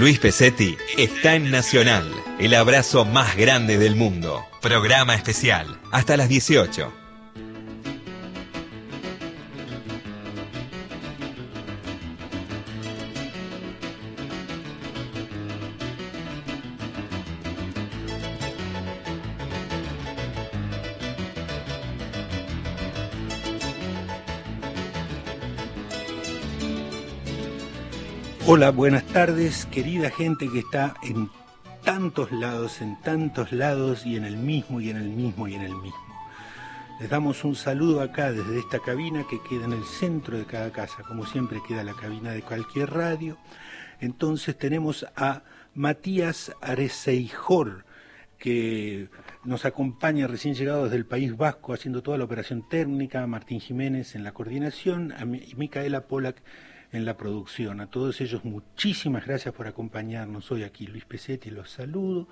Luis Pesetti está en Nacional, el abrazo más grande del mundo. Programa especial, hasta las 18. Hola, buenas tardes, querida gente que está en tantos lados, en tantos lados y en el mismo y en el mismo y en el mismo. Les damos un saludo acá desde esta cabina que queda en el centro de cada casa, como siempre queda la cabina de cualquier radio. Entonces tenemos a Matías Areceijor, que nos acompaña recién llegado desde el País Vasco haciendo toda la operación técnica, Martín Jiménez en la coordinación, y Micaela Polak en la producción. A todos ellos muchísimas gracias por acompañarnos hoy aquí. Luis Pesetti los saludo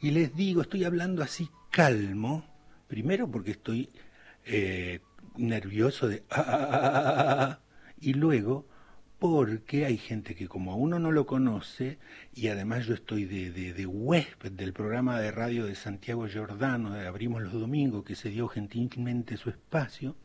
y les digo, estoy hablando así calmo, primero porque estoy eh, nervioso de... Ah, ah, ah, y luego porque hay gente que como a uno no lo conoce, y además yo estoy de, de, de, huésped del programa de radio de Santiago Giordano, de Abrimos los Domingos, que se dio gentilmente su espacio,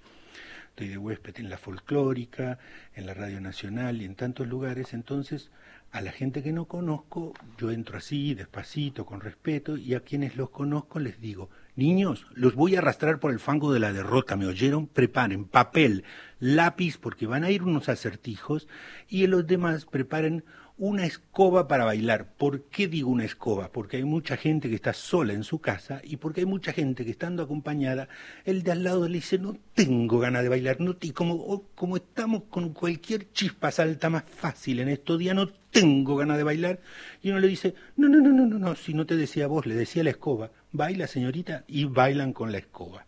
estoy de huésped en la folclórica, en la Radio Nacional y en tantos lugares, entonces a la gente que no conozco yo entro así, despacito, con respeto, y a quienes los conozco les digo, niños, los voy a arrastrar por el fango de la derrota, ¿me oyeron? Preparen papel, lápiz, porque van a ir unos acertijos, y los demás preparen una escoba para bailar. ¿Por qué digo una escoba? Porque hay mucha gente que está sola en su casa y porque hay mucha gente que estando acompañada, el de al lado le dice, no tengo ganas de bailar, no y como, como estamos con cualquier chispa salta más fácil en estos días, no tengo ganas de bailar, y uno le dice, no, no, no, no, no, no, si no te decía vos, le decía la escoba, baila señorita, y bailan con la escoba.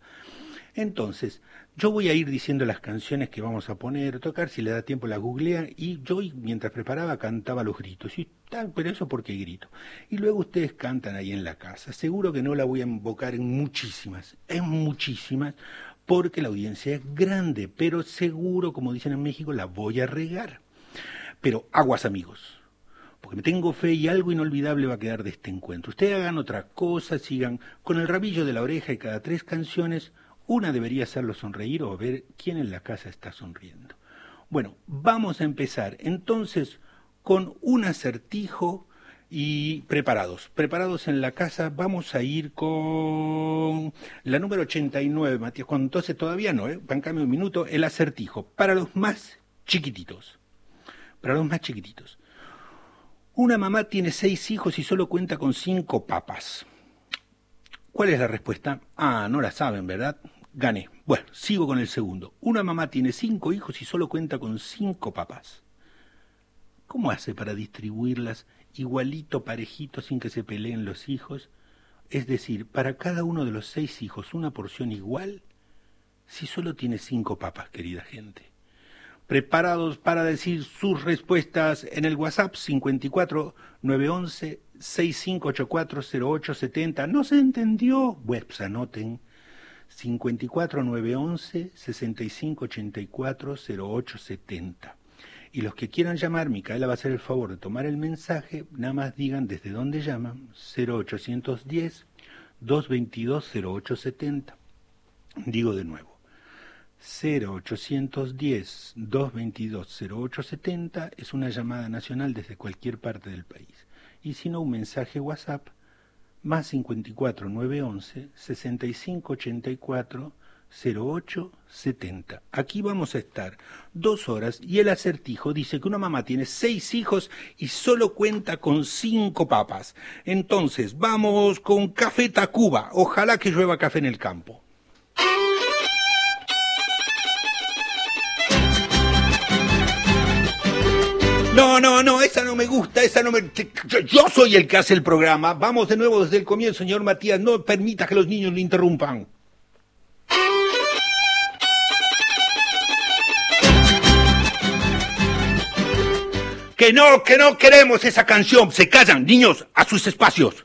Entonces, yo voy a ir diciendo las canciones que vamos a poner, tocar, si le da tiempo la googlea, y yo mientras preparaba cantaba los gritos, y tal, pero eso porque grito. Y luego ustedes cantan ahí en la casa. Seguro que no la voy a invocar en muchísimas, en muchísimas, porque la audiencia es grande, pero seguro, como dicen en México, la voy a regar. Pero aguas amigos, porque me tengo fe y algo inolvidable va a quedar de este encuentro. Ustedes hagan otra cosa, sigan con el rabillo de la oreja y cada tres canciones una debería hacerlo sonreír o ver quién en la casa está sonriendo. Bueno, vamos a empezar entonces con un acertijo y preparados. Preparados en la casa, vamos a ir con la número 89, Matías. Cuando entonces todavía no, ¿eh? Bancame un minuto. El acertijo, para los más chiquititos. Para los más chiquititos. Una mamá tiene seis hijos y solo cuenta con cinco papas. ¿Cuál es la respuesta? Ah, no la saben, ¿verdad? Gané. Bueno, sigo con el segundo. Una mamá tiene cinco hijos y solo cuenta con cinco papás. ¿Cómo hace para distribuirlas igualito, parejito, sin que se peleen los hijos? Es decir, para cada uno de los seis hijos una porción igual, si solo tiene cinco papas, querida gente. Preparados para decir sus respuestas en el WhatsApp 54 911 6584 0870. ¿No se entendió? Webs anoten 54 911 65 84 0870. Y los que quieran llamar, Micaela va a hacer el favor de tomar el mensaje, nada más digan desde dónde llaman, 0810 222 0870. Digo de nuevo, 0810 222 0870 es una llamada nacional desde cualquier parte del país. Y si no, un mensaje WhatsApp más 54 911 65 84 08 70. Aquí vamos a estar dos horas y el acertijo dice que una mamá tiene seis hijos y solo cuenta con cinco papas. Entonces, vamos con Café Tacuba. Ojalá que llueva café en el campo. No, no, no, esa no me gusta, esa no me... Yo, soy el que hace el programa. Vamos de nuevo desde el comienzo, señor Matías. No permita que los niños le interrumpan. Que no, que no queremos esa canción. Se callan, niños, a sus espacios.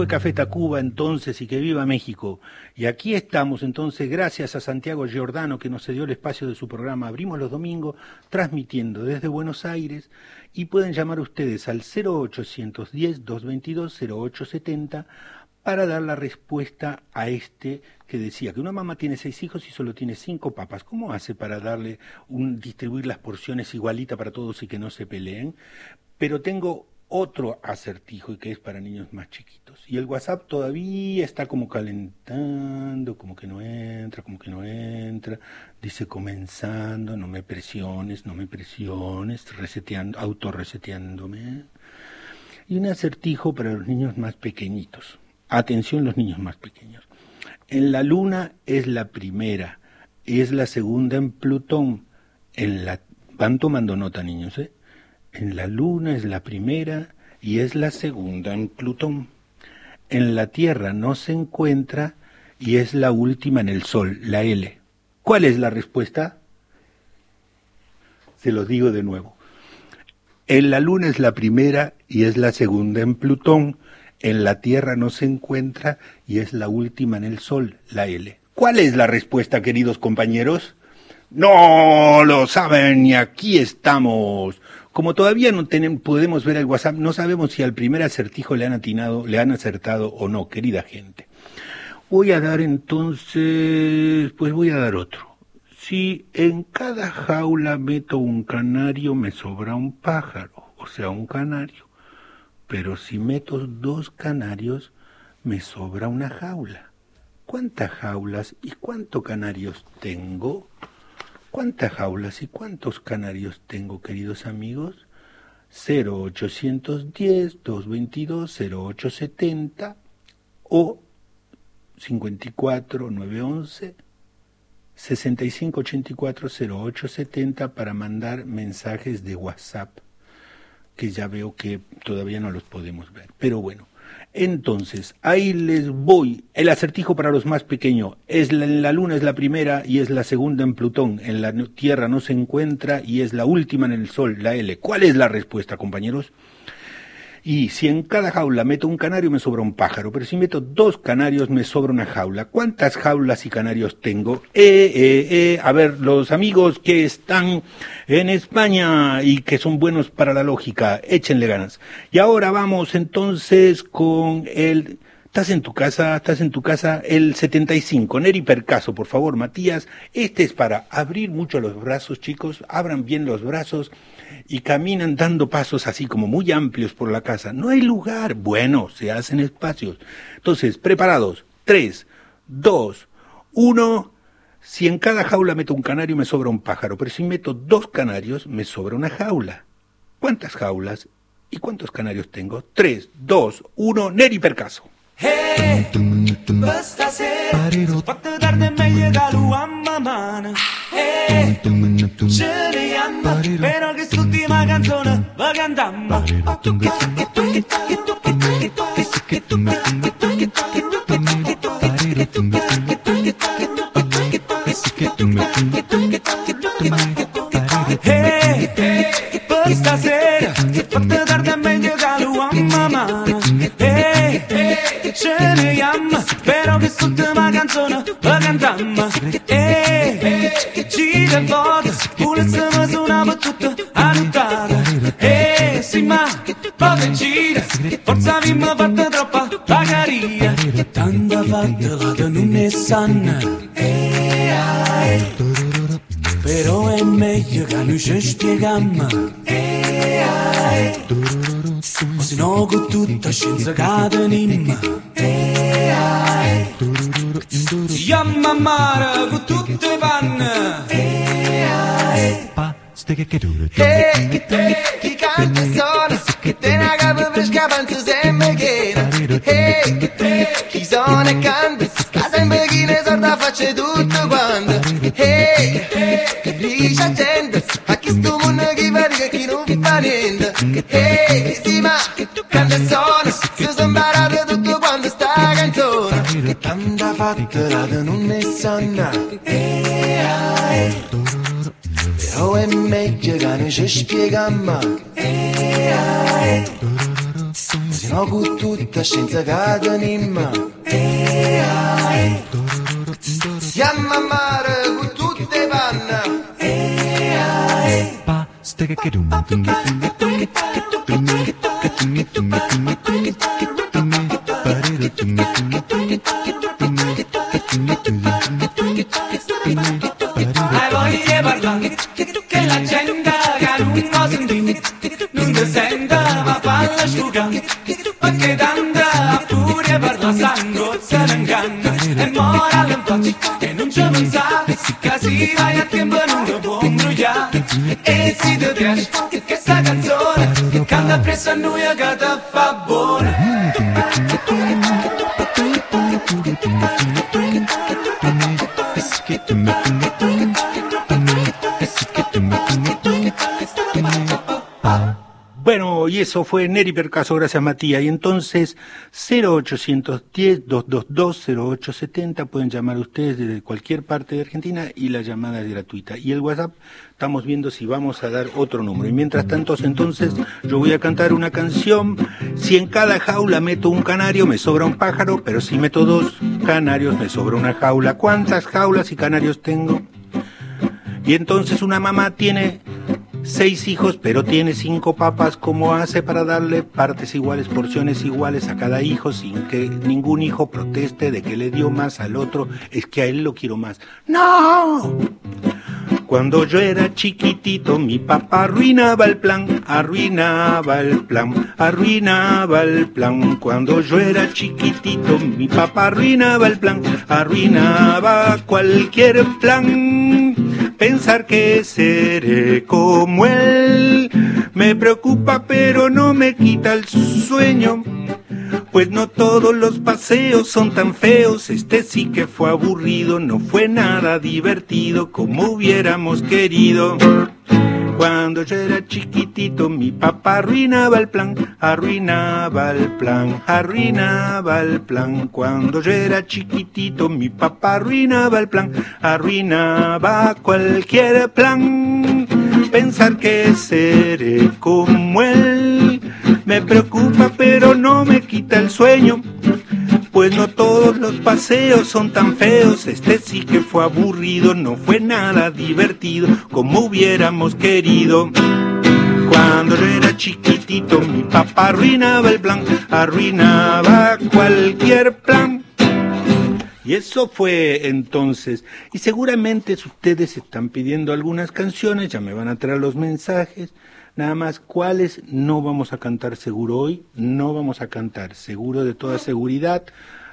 Fue Café Tacuba entonces y que viva México. Y aquí estamos entonces, gracias a Santiago Giordano que nos cedió el espacio de su programa. Abrimos los domingos transmitiendo desde Buenos Aires y pueden llamar ustedes al 0810-222-0870 para dar la respuesta a este que decía que una mamá tiene seis hijos y solo tiene cinco papas. ¿Cómo hace para darle un, distribuir las porciones igualita para todos y que no se peleen? Pero tengo otro acertijo y que es para niños más chiquitos. Y el WhatsApp todavía está como calentando, como que no entra, como que no entra, dice comenzando, no me presiones, no me presiones, reseteando, autorreseteándome. Y un acertijo para los niños más pequeñitos. Atención los niños más pequeños. En la luna es la primera es la segunda en Plutón. En la van tomando nota niños, ¿eh? En la Luna es la primera y es la segunda en Plutón. En la Tierra no se encuentra y es la última en el Sol, la L. ¿Cuál es la respuesta? Se lo digo de nuevo. En la Luna es la primera y es la segunda en Plutón. En la Tierra no se encuentra y es la última en el Sol, la L. ¿Cuál es la respuesta, queridos compañeros? No lo saben y aquí estamos. Como todavía no tenemos, podemos ver el WhatsApp, no sabemos si al primer acertijo le han atinado, le han acertado o no, querida gente. Voy a dar entonces, pues voy a dar otro. Si en cada jaula meto un canario, me sobra un pájaro, o sea, un canario. Pero si meto dos canarios, me sobra una jaula. ¿Cuántas jaulas y cuántos canarios tengo? ¿Cuántas jaulas y cuántos canarios tengo, queridos amigos? 0810-222-0870 o 54 911 6584 0870 para mandar mensajes de WhatsApp, que ya veo que todavía no los podemos ver. Pero bueno, entonces, ahí les voy. El acertijo para los más pequeños. Es la, la Luna es la primera y es la segunda en Plutón. En la Tierra no se encuentra y es la última en el Sol, la L. ¿Cuál es la respuesta, compañeros? Y si en cada jaula meto un canario me sobra un pájaro, pero si meto dos canarios me sobra una jaula. ¿Cuántas jaulas y canarios tengo? Eh, eh, eh. A ver, los amigos que están en España y que son buenos para la lógica, échenle ganas. Y ahora vamos entonces con el... Estás en tu casa, estás en tu casa, el 75. Neri Percaso, por favor, Matías. Este es para abrir mucho los brazos, chicos. Abran bien los brazos y caminan dando pasos así como muy amplios por la casa. No hay lugar. Bueno, se hacen espacios. Entonces, preparados. Tres, dos, uno. Si en cada jaula meto un canario me sobra un pájaro, pero si meto dos canarios me sobra una jaula. ¿Cuántas jaulas y cuántos canarios tengo? Tres, dos, uno. Neri Percaso. Hey, basta ser Pero que su última canción va a cantar Ehi, hey, ce ne chiama Però che su te ma canzone va cantando Ehi che vota Pulse mas una battuta adottata E sì ma protegida Forza mi ha fatto troppa pagaria. Tanta fatta la che non ne E ai però è meglio che noi ci spieghiamo. o se no con tutta scienza cade nimma. Si chiama mare con tutte le panne. E che te che canta sono, che te ne capa fresca panza sempre che. E che te che sono e canta sempre chi ne sorda faccia tutto quanto Hey, che dice gente, a chi sto mondo chi fa dica chi non fa niente. Hey, sì ma, canta e suona, si sono imparate tutto quanto sta canzone. Tanta fatta la che non ne sanno Hey. Però è meglio che noi ci spieghiamo Eh, ai. Se no con tutta scienza che tenim Eh, ai. Siamo a mare con tutte le panne Eh, ai. Hai voglia di parlare Che la gente Rosenring, nun descenda a palla asciugant, perquè d'anda a fúria per la sang got se n'engant. E mora l'enfoc, que non c'è avançat, quasi vai a tempo non lo può. E si te piace, que questa canzone, che canta presso a noi a te fa buona. Eso fue Neri Percaso, gracias Matías. Y entonces, 0810-222-0870, pueden llamar ustedes desde cualquier parte de Argentina y la llamada es gratuita. Y el WhatsApp, estamos viendo si vamos a dar otro número. Y mientras tanto, entonces, yo voy a cantar una canción. Si en cada jaula meto un canario, me sobra un pájaro, pero si meto dos canarios, me sobra una jaula. ¿Cuántas jaulas y canarios tengo? Y entonces una mamá tiene seis hijos, pero tiene cinco papas. ¿Cómo hace para darle partes iguales, porciones iguales a cada hijo sin que ningún hijo proteste de que le dio más al otro? Es que a él lo quiero más. ¡No! Cuando yo era chiquitito, mi papá arruinaba el plan, arruinaba el plan, arruinaba el plan. Cuando yo era chiquitito, mi papá arruinaba el plan, arruinaba cualquier plan. Pensar que seré como él me preocupa, pero no me quita el sueño. Pues no todos los paseos son tan feos, este sí que fue aburrido, no fue nada divertido como hubiéramos querido. Cuando yo era chiquitito, mi papá arruinaba el plan, arruinaba el plan, arruinaba el plan. Cuando yo era chiquitito, mi papá arruinaba el plan, arruinaba cualquier plan. Pensar que seré como él me preocupa, pero no me quita el sueño pues no todos los paseos son tan feos, este sí que fue aburrido, no fue nada divertido como hubiéramos querido. Cuando yo era chiquitito, mi papá arruinaba el plan, arruinaba cualquier plan. Y eso fue entonces. Y seguramente ustedes están pidiendo algunas canciones, ya me van a traer los mensajes. Nada más, ¿cuáles no vamos a cantar seguro hoy? No vamos a cantar seguro de toda seguridad,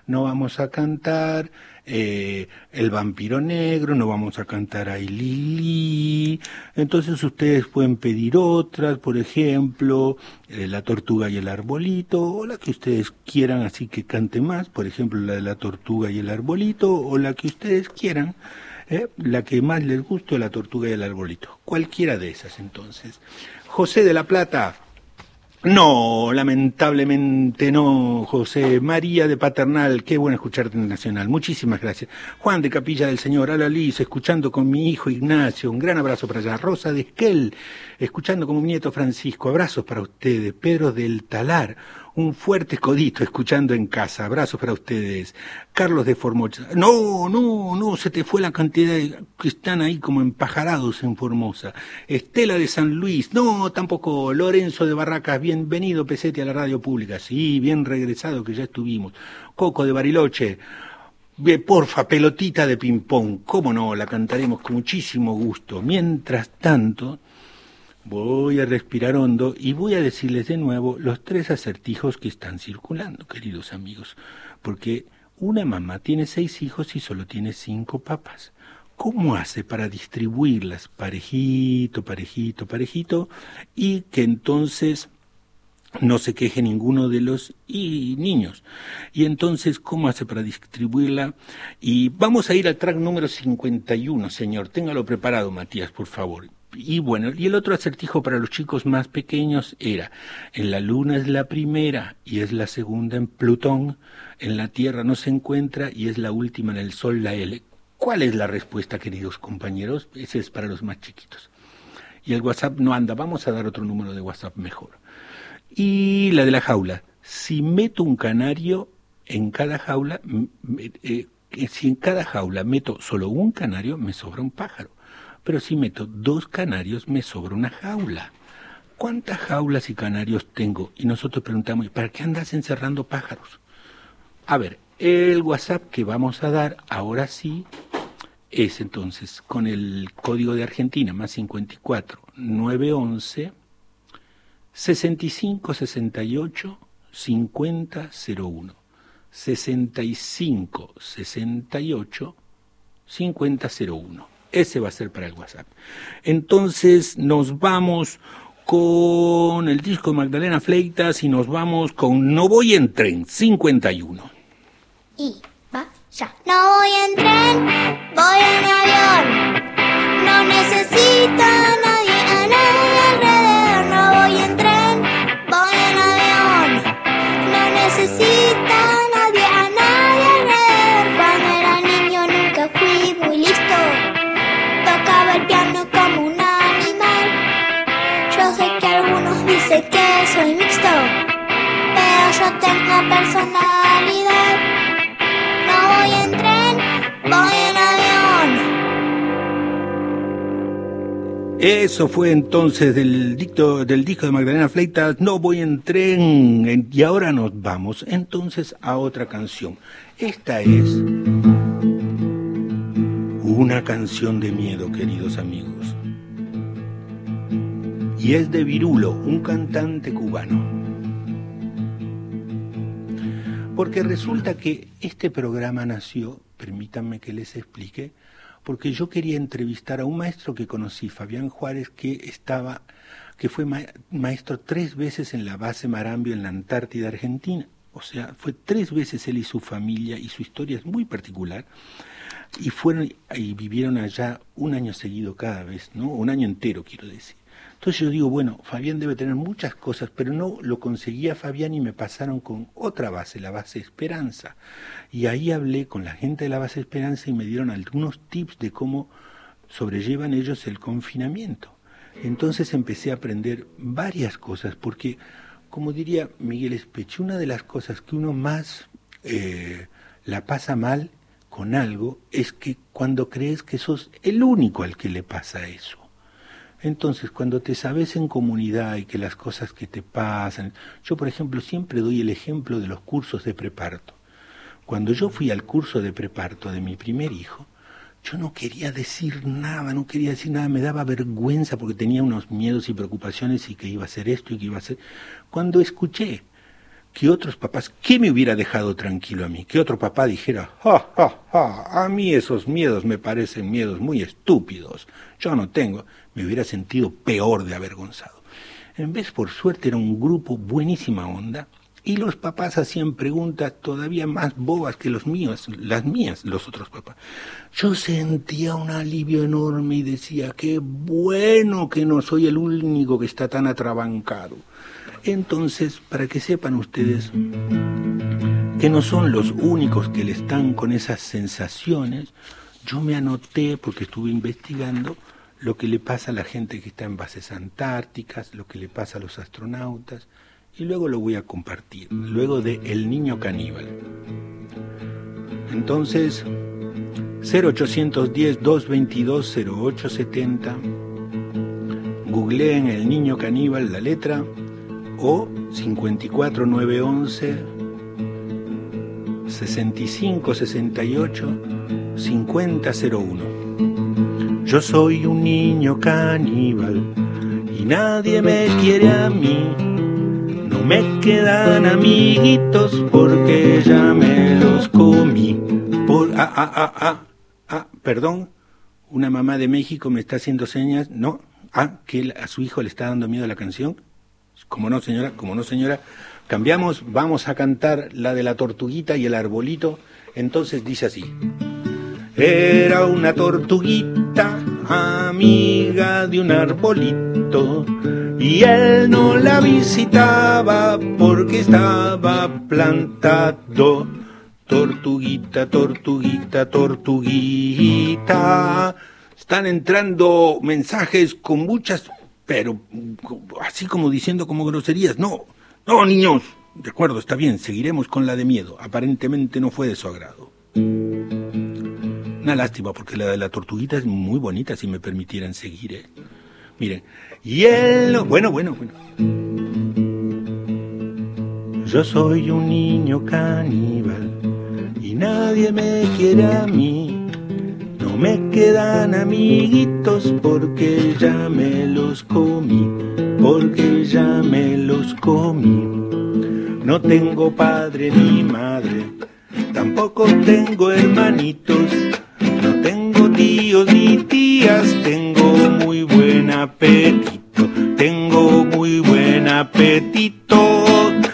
no vamos a cantar eh, El vampiro negro, no vamos a cantar Lili. Entonces ustedes pueden pedir otras, por ejemplo, eh, La tortuga y el arbolito, o la que ustedes quieran, así que cante más, por ejemplo, la de La tortuga y el arbolito, o la que ustedes quieran. ¿eh? la que más les guste, la tortuga y el arbolito. Cualquiera de esas entonces. José de la Plata. No, lamentablemente no, José. María de Paternal, qué bueno escucharte en Nacional. Muchísimas gracias. Juan de Capilla del Señor, Ala Liz, escuchando con mi hijo Ignacio. Un gran abrazo para allá. Rosa de Esquel, escuchando con mi nieto Francisco. Abrazos para ustedes. Pedro del Talar un fuerte codito escuchando en casa. Abrazos para ustedes. Carlos de Formosa. No, no, no, se te fue la cantidad de, que están ahí como empajarados en Formosa. Estela de San Luis. No, tampoco. Lorenzo de Barracas. Bienvenido, Pesete, a la radio pública. Sí, bien regresado que ya estuvimos. Coco de Bariloche. Porfa, pelotita de ping-pong. ¿Cómo no? La cantaremos con muchísimo gusto. Mientras tanto, Voy a respirar hondo y voy a decirles de nuevo los tres acertijos que están circulando, queridos amigos, porque una mamá tiene seis hijos y solo tiene cinco papas. ¿Cómo hace para distribuirlas parejito, parejito, parejito y que entonces no se queje ninguno de los y niños. Y entonces, ¿cómo hace para distribuirla? Y vamos a ir al track número 51, señor. Téngalo preparado, Matías, por favor. Y bueno, y el otro acertijo para los chicos más pequeños era, en la Luna es la primera y es la segunda en Plutón, en la Tierra no se encuentra y es la última en el Sol, la L. ¿Cuál es la respuesta, queridos compañeros? Ese es para los más chiquitos. Y el WhatsApp no anda, vamos a dar otro número de WhatsApp mejor. Y la de la jaula, si meto un canario en cada jaula, eh, si en cada jaula meto solo un canario, me sobra un pájaro pero si meto dos canarios me sobra una jaula. ¿Cuántas jaulas y canarios tengo? Y nosotros preguntamos, ¿para qué andas encerrando pájaros? A ver, el WhatsApp que vamos a dar ahora sí es entonces con el código de Argentina más 54 911 65 68 50 01 65 68 50 01 ese va a ser para el WhatsApp. Entonces nos vamos con el disco de Magdalena Fleitas y nos vamos con No voy en tren 51. Y va ya. No voy en tren, voy en avión. No necesito tengo personalidad. No voy en tren, voy en avión. Eso fue entonces del, dicto, del disco de Magdalena Fleitas, No voy en tren. Y ahora nos vamos entonces a otra canción. Esta es una canción de miedo, queridos amigos. Y es de Virulo, un cantante cubano. Porque resulta que este programa nació, permítanme que les explique, porque yo quería entrevistar a un maestro que conocí, Fabián Juárez, que estaba, que fue maestro tres veces en la base Marambio en la Antártida Argentina. O sea, fue tres veces él y su familia y su historia es muy particular. Y fueron y vivieron allá un año seguido cada vez, ¿no? Un año entero, quiero decir. Entonces yo digo, bueno, Fabián debe tener muchas cosas, pero no lo conseguía Fabián y me pasaron con otra base, la base Esperanza. Y ahí hablé con la gente de la base Esperanza y me dieron algunos tips de cómo sobrellevan ellos el confinamiento. Entonces empecé a aprender varias cosas, porque, como diría Miguel Espeche, una de las cosas que uno más eh, la pasa mal con algo es que cuando crees que sos el único al que le pasa eso. Entonces, cuando te sabes en comunidad y que las cosas que te pasan, yo por ejemplo siempre doy el ejemplo de los cursos de preparto. Cuando yo fui al curso de preparto de mi primer hijo, yo no quería decir nada, no quería decir nada, me daba vergüenza porque tenía unos miedos y preocupaciones y que iba a ser esto y que iba a ser... Cuando escuché que otros papás, ¿qué me hubiera dejado tranquilo a mí? Que otro papá dijera, ja, ja, ja, a mí esos miedos me parecen miedos muy estúpidos, yo no tengo me hubiera sentido peor de avergonzado. En vez, por suerte, era un grupo buenísima onda, y los papás hacían preguntas todavía más bobas que los míos, las mías, los otros papás. Yo sentía un alivio enorme y decía, qué bueno que no soy el único que está tan atrabancado. Entonces, para que sepan ustedes que no son los únicos que le están con esas sensaciones, yo me anoté, porque estuve investigando, lo que le pasa a la gente que está en bases antárticas, lo que le pasa a los astronautas, y luego lo voy a compartir, luego de El Niño Caníbal. Entonces, 0810-222-0870, googleen El Niño Caníbal, la letra, o 54911 6568 5001. Yo soy un niño caníbal y nadie me quiere a mí. No me quedan amiguitos porque ya me los comí. Por ah, ah, ah, ah, ah, perdón, una mamá de México me está haciendo señas. No, ah, que a su hijo le está dando miedo la canción. Como no, señora, como no, señora. Cambiamos, vamos a cantar la de la tortuguita y el arbolito. Entonces dice así. Era una tortuguita amiga de un arbolito y él no la visitaba porque estaba plantado. Tortuguita, tortuguita, tortuguita. Están entrando mensajes con muchas, pero así como diciendo como groserías. No, no, niños. De acuerdo, está bien, seguiremos con la de miedo. Aparentemente no fue de su agrado. Una lástima, porque la de la tortuguita es muy bonita, si me permitieran seguir. ¿eh? Miren, y él... Bueno, bueno, bueno. Yo soy un niño caníbal y nadie me quiere a mí. No me quedan amiguitos porque ya me los comí, porque ya me los comí. No tengo padre ni madre, tampoco tengo hermanitos tíos ni tías, tengo muy buen apetito, tengo muy buen apetito.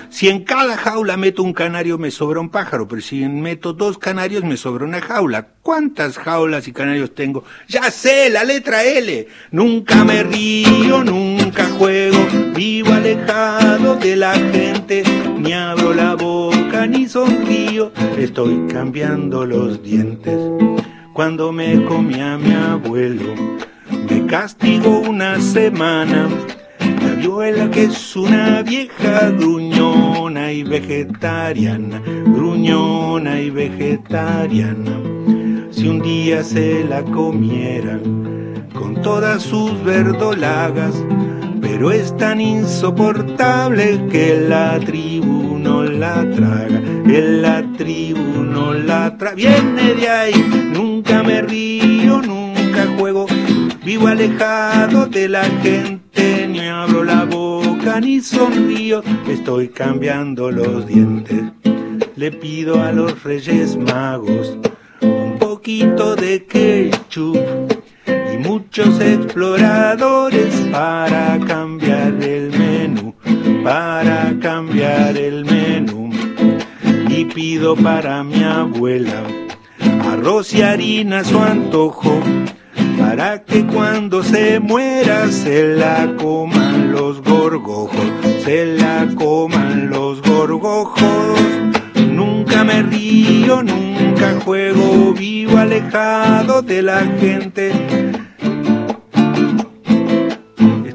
Si en cada jaula meto un canario me sobra un pájaro, pero si meto dos canarios me sobra una jaula. ¿Cuántas jaulas y canarios tengo? Ya sé, la letra L. Nunca me río, nunca juego, vivo alejado de la gente, ni abro la boca ni sonrío, estoy cambiando los dientes cuando me comía mi abuelo. Me castigo una semana. La viuela que es una vieja gruñona y vegetariana, gruñona y vegetariana. Si un día se la comieran con todas sus verdolagas, pero es tan insoportable que la tribu no la traga, que la tribu no la. Viene de ahí, nunca me río, nunca juego, vivo alejado de la gente, ni abro la boca ni sonrío, estoy cambiando los dientes. Le pido a los reyes magos un poquito de ketchup y muchos exploradores para cambiar el menú, para cambiar el. Pido para mi abuela. Arroz y harina a su antojo, para que cuando se muera se la coman los gorgojos, se la coman los gorgojos. Nunca me río, nunca juego, vivo alejado de la gente.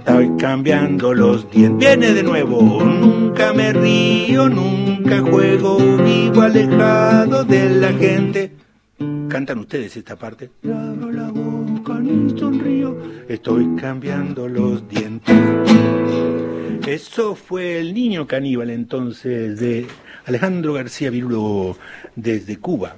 Estoy cambiando los dientes. Viene de nuevo. Nunca me río, nunca juego, vivo alejado de la gente. Cantan ustedes esta parte. Y abro la boca ni sonrío. Estoy cambiando los dientes. Eso fue el niño caníbal entonces de Alejandro García Virulo desde Cuba.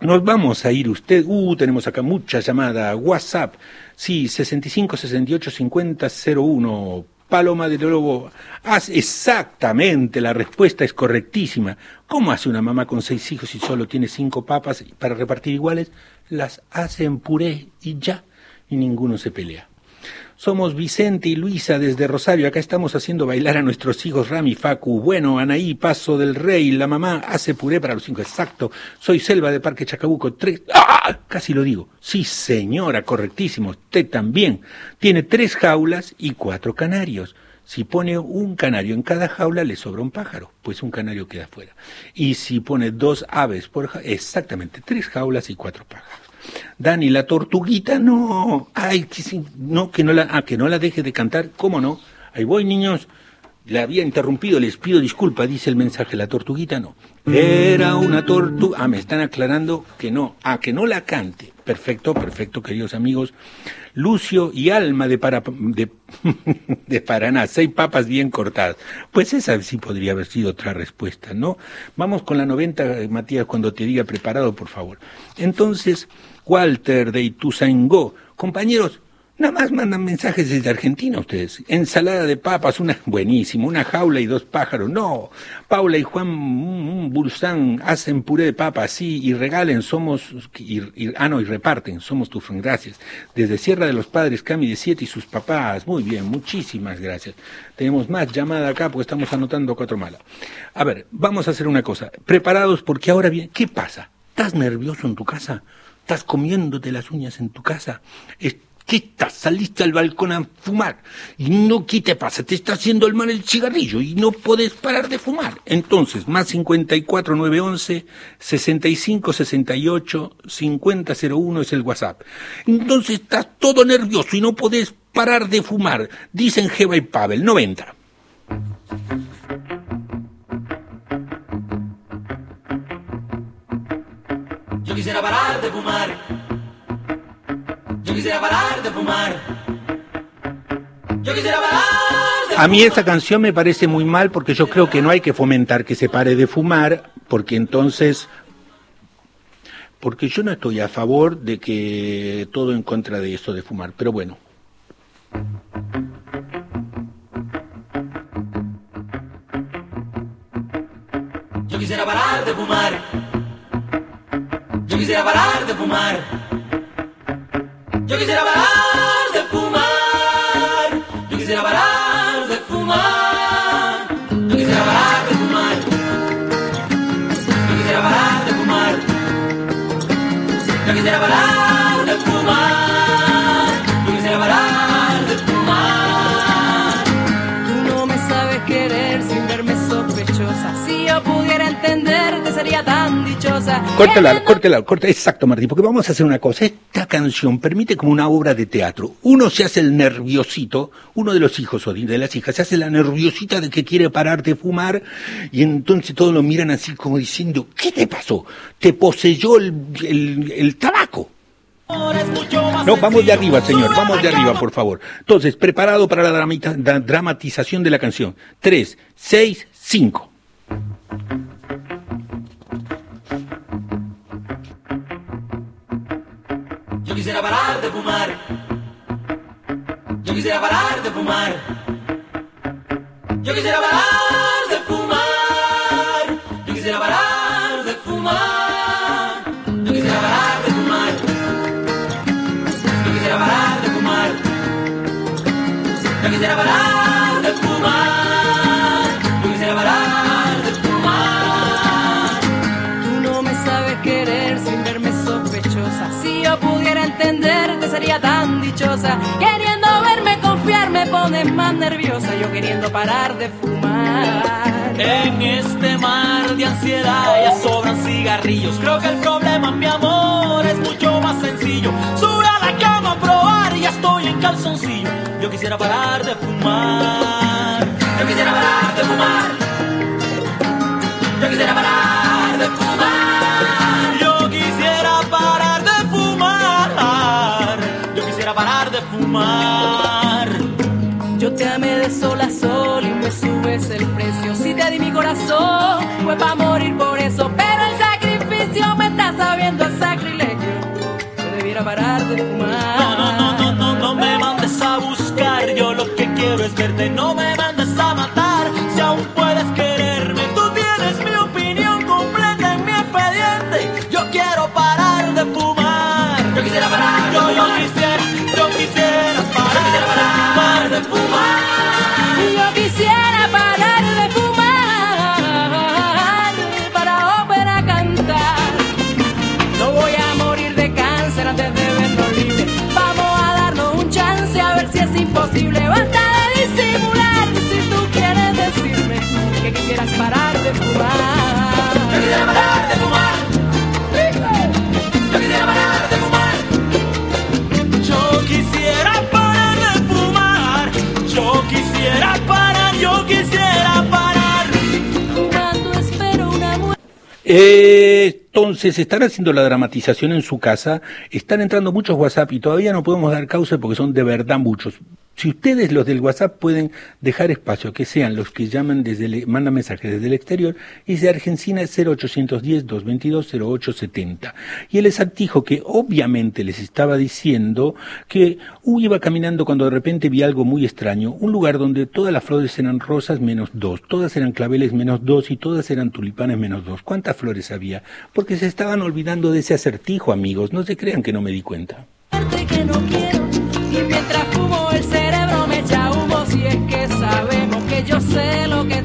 Nos vamos a ir usted. Uh, tenemos acá mucha llamada. WhatsApp. Sí, 65 68 50 01. Paloma de Lobo. Haz exactamente, la respuesta es correctísima. ¿Cómo hace una mamá con seis hijos y solo tiene cinco papas para repartir iguales? Las hace en puré y ya, y ninguno se pelea. Somos Vicente y Luisa desde Rosario. Acá estamos haciendo bailar a nuestros hijos Rami, Facu. Bueno, Anaí, Paso del Rey. La mamá hace puré para los cinco. Exacto. Soy Selva de Parque Chacabuco. Tres. ¡Ah! Casi lo digo. Sí, señora, correctísimo. Usted también. Tiene tres jaulas y cuatro canarios. Si pone un canario en cada jaula, le sobra un pájaro, pues un canario queda fuera. Y si pone dos aves por jaula, exactamente, tres jaulas y cuatro pájaros. Dani, la tortuguita, no, ay, que sí, no, que no la, ah, que no la deje de cantar, ¿cómo no? Ahí voy, niños. La había interrumpido, les pido disculpa, dice el mensaje, la tortuguita no. Era una tortuga. Ah, me están aclarando que no. Ah, que no la cante. Perfecto, perfecto, queridos amigos. Lucio y Alma de, para, de, de Paraná, seis papas bien cortadas. Pues esa sí podría haber sido otra respuesta, ¿no? Vamos con la 90, Matías, cuando te diga preparado, por favor. Entonces, Walter de Ituzaingó, compañeros, Nada más mandan mensajes desde Argentina ustedes. Ensalada de papas, una buenísimo, una jaula y dos pájaros. No, Paula y Juan Bursán hacen puré de papas, sí, y regalen, somos, y, ah no, y reparten, somos tus gracias. Desde Sierra de los Padres, Cami de Siete y sus papás, muy bien, muchísimas gracias. Tenemos más llamada acá porque estamos anotando cuatro malas. A ver, vamos a hacer una cosa, preparados porque ahora bien, ¿qué pasa? ¿Estás nervioso en tu casa? ¿Estás comiéndote las uñas en tu casa? ¿Qué estás? Saliste al balcón a fumar. Y no, ¿qué te pasa? Te está haciendo el mal el cigarrillo y no puedes parar de fumar. Entonces, más 54 911 65 68 50 01 es el WhatsApp. Entonces estás todo nervioso y no podés parar de fumar. Dicen Jeva y Pavel, 90. Yo quisiera parar de fumar. Yo quisiera parar de fumar. Yo quisiera parar de A mí esa canción me parece muy mal porque yo creo que no hay que fomentar que se pare de fumar, porque entonces, porque yo no estoy a favor de que todo en contra de eso de fumar, pero bueno. Yo quisiera parar de fumar. Yo quisiera parar de fumar. Yo quisiera parar de fumar. Yo quisiera parar de fumar. Yo quisiera parar de fumar. Yo quisiera parar de fumar. Yo quisiera parar dichosa. Córtela, córtela, corta, exacto, Martín, porque vamos a hacer una cosa. Esta canción permite como una obra de teatro. Uno se hace el nerviosito, uno de los hijos o de las hijas se hace la nerviosita de que quiere parar de fumar y entonces todos lo miran así como diciendo, ¿qué te pasó? ¿Te poseyó el, el- el tabaco? No, vamos de arriba, señor, vamos de arriba, por favor. Entonces, preparado para la dramita- dramatización de la canción. Tres, seis, cinco. Quisiera parar de fumar. Yo quisiera parar de fumar. Yo quisiera parar de fumar. Yo quisiera parar queriendo verme confiar me pones más nerviosa, yo queriendo parar de fumar. En este mar de ansiedad ya sobran cigarrillos, creo que el problema, mi amor, es mucho más sencillo. Sube a la cama a probar y ya estoy en calzoncillo, yo quisiera parar de fumar. Yo quisiera parar de fumar. Yo quisiera parar de fumar. Yo te amé de sol a sol y me subes el precio. Si te di mi corazón, fue para morir por eso. Pero el sacrificio me está sabiendo a sacrilegio. Yo debiera parar de fumar. Eh, entonces, están haciendo la dramatización en su casa, están entrando muchos WhatsApp y todavía no podemos dar causa porque son de verdad muchos. Si ustedes, los del WhatsApp, pueden dejar espacio, que sean los que llaman desde, el- mandan mensajes desde el exterior, y de Argentina es 0810-222-0870. Y el exactijo que obviamente les estaba diciendo que uh, iba caminando cuando de repente vi algo muy extraño, un lugar donde todas las flores eran rosas menos dos, todas eran claveles menos dos y todas eran tulipanes menos dos. ¿Cuántas flores había? Porque se estaban olvidando de ese acertijo, amigos. No se crean que no me di cuenta. que no quiero y mientras yo sé lo que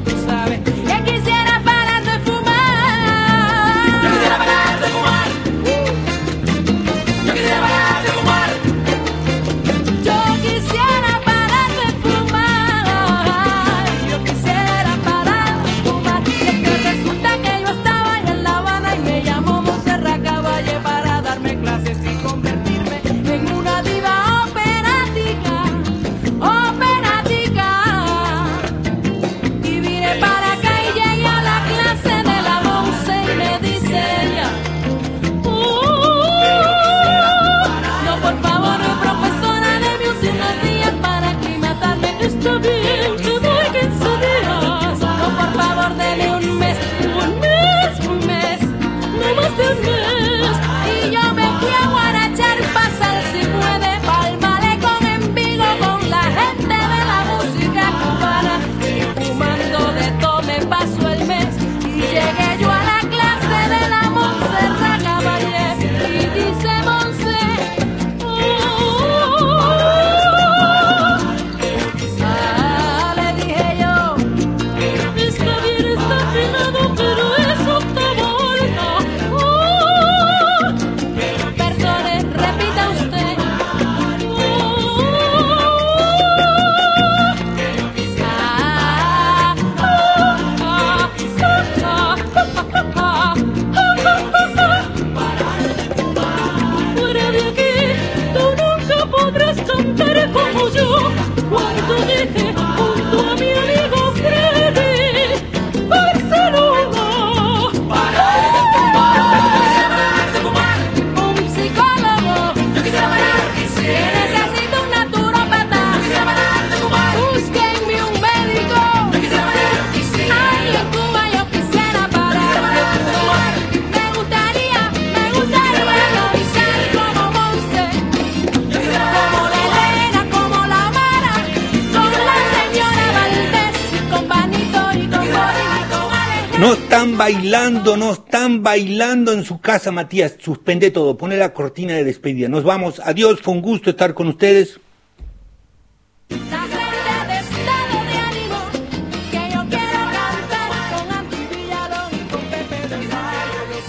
No están bailando, no están bailando en su casa, Matías. Suspende todo, pone la cortina de despedida. Nos vamos. Adiós, fue un gusto estar con ustedes.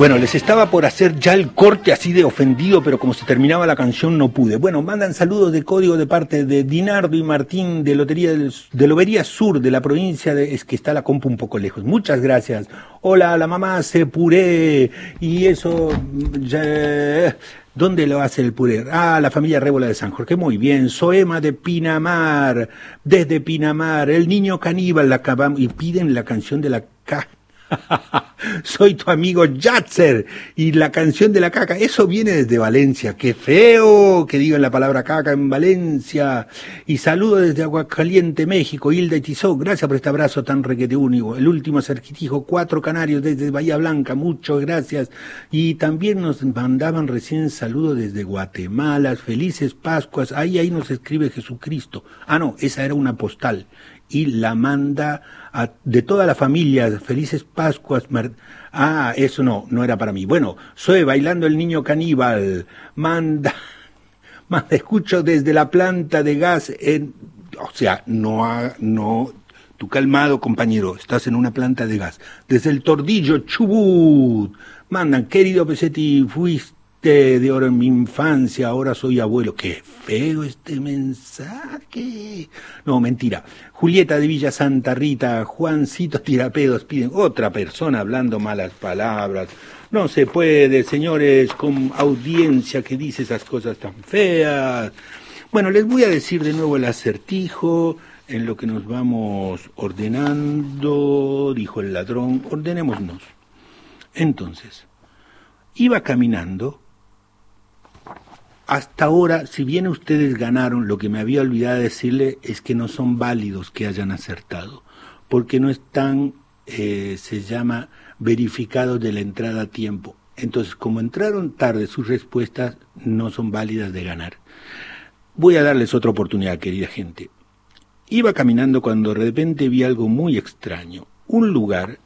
Bueno, les estaba por hacer ya el corte así de ofendido, pero como se terminaba la canción no pude. Bueno, mandan saludos de código de parte de Dinardo y Martín de Lotería del, de Lobería Sur de la provincia de es que está la compu un poco lejos. Muchas gracias. Hola, la mamá se puré y eso ya ¿Dónde lo hace el puré? Ah, la familia Rébola de San Jorge. Muy bien. Soema de Pinamar. Desde Pinamar. El niño caníbal. La acabamos, y piden la canción de la caja. Soy tu amigo Yatzer y la canción de la caca, eso viene desde Valencia. Qué feo que digan la palabra caca en Valencia. Y saludo desde Aguascaliente, México, Hilda y Tizó. Gracias por este abrazo tan requete único. El último cerquitijo, cuatro canarios desde Bahía Blanca, muchas gracias. Y también nos mandaban recién saludos desde Guatemala, felices Pascuas. Ahí, ahí nos escribe Jesucristo. Ah, no, esa era una postal. Y la manda a, de toda la familia, felices Pascuas. Ah, eso no, no era para mí. Bueno, soy bailando el niño caníbal. Manda, manda, escucho desde la planta de gas en, o sea, no, no, tu calmado compañero, estás en una planta de gas. Desde el tordillo Chubut. Mandan, querido Pesetti, fuiste de oro en mi infancia, ahora soy abuelo. Qué feo este mensaje. No, mentira. Julieta de Villa Santa Rita, Juancito Tirapedos piden otra persona hablando malas palabras. No se puede, señores, con audiencia que dice esas cosas tan feas. Bueno, les voy a decir de nuevo el acertijo en lo que nos vamos ordenando, dijo el ladrón, ordenémonos. Entonces, iba caminando hasta ahora, si bien ustedes ganaron, lo que me había olvidado decirle es que no son válidos que hayan acertado, porque no están, eh, se llama, verificados de la entrada a tiempo. Entonces, como entraron tarde sus respuestas, no son válidas de ganar. Voy a darles otra oportunidad, querida gente. Iba caminando cuando de repente vi algo muy extraño, un lugar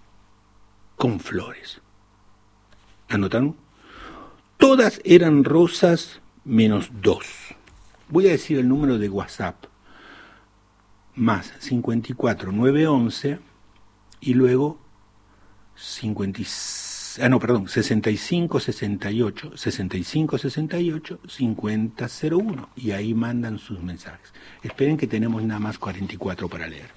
con flores. ¿Anotaron? Todas eran rosas menos 2. Voy a decir el número de WhatsApp. Más 54 911 y luego 50, ah, no, perdón, 65 68 65 68 50 01 y ahí mandan sus mensajes. Esperen que tenemos nada más 44 para leer.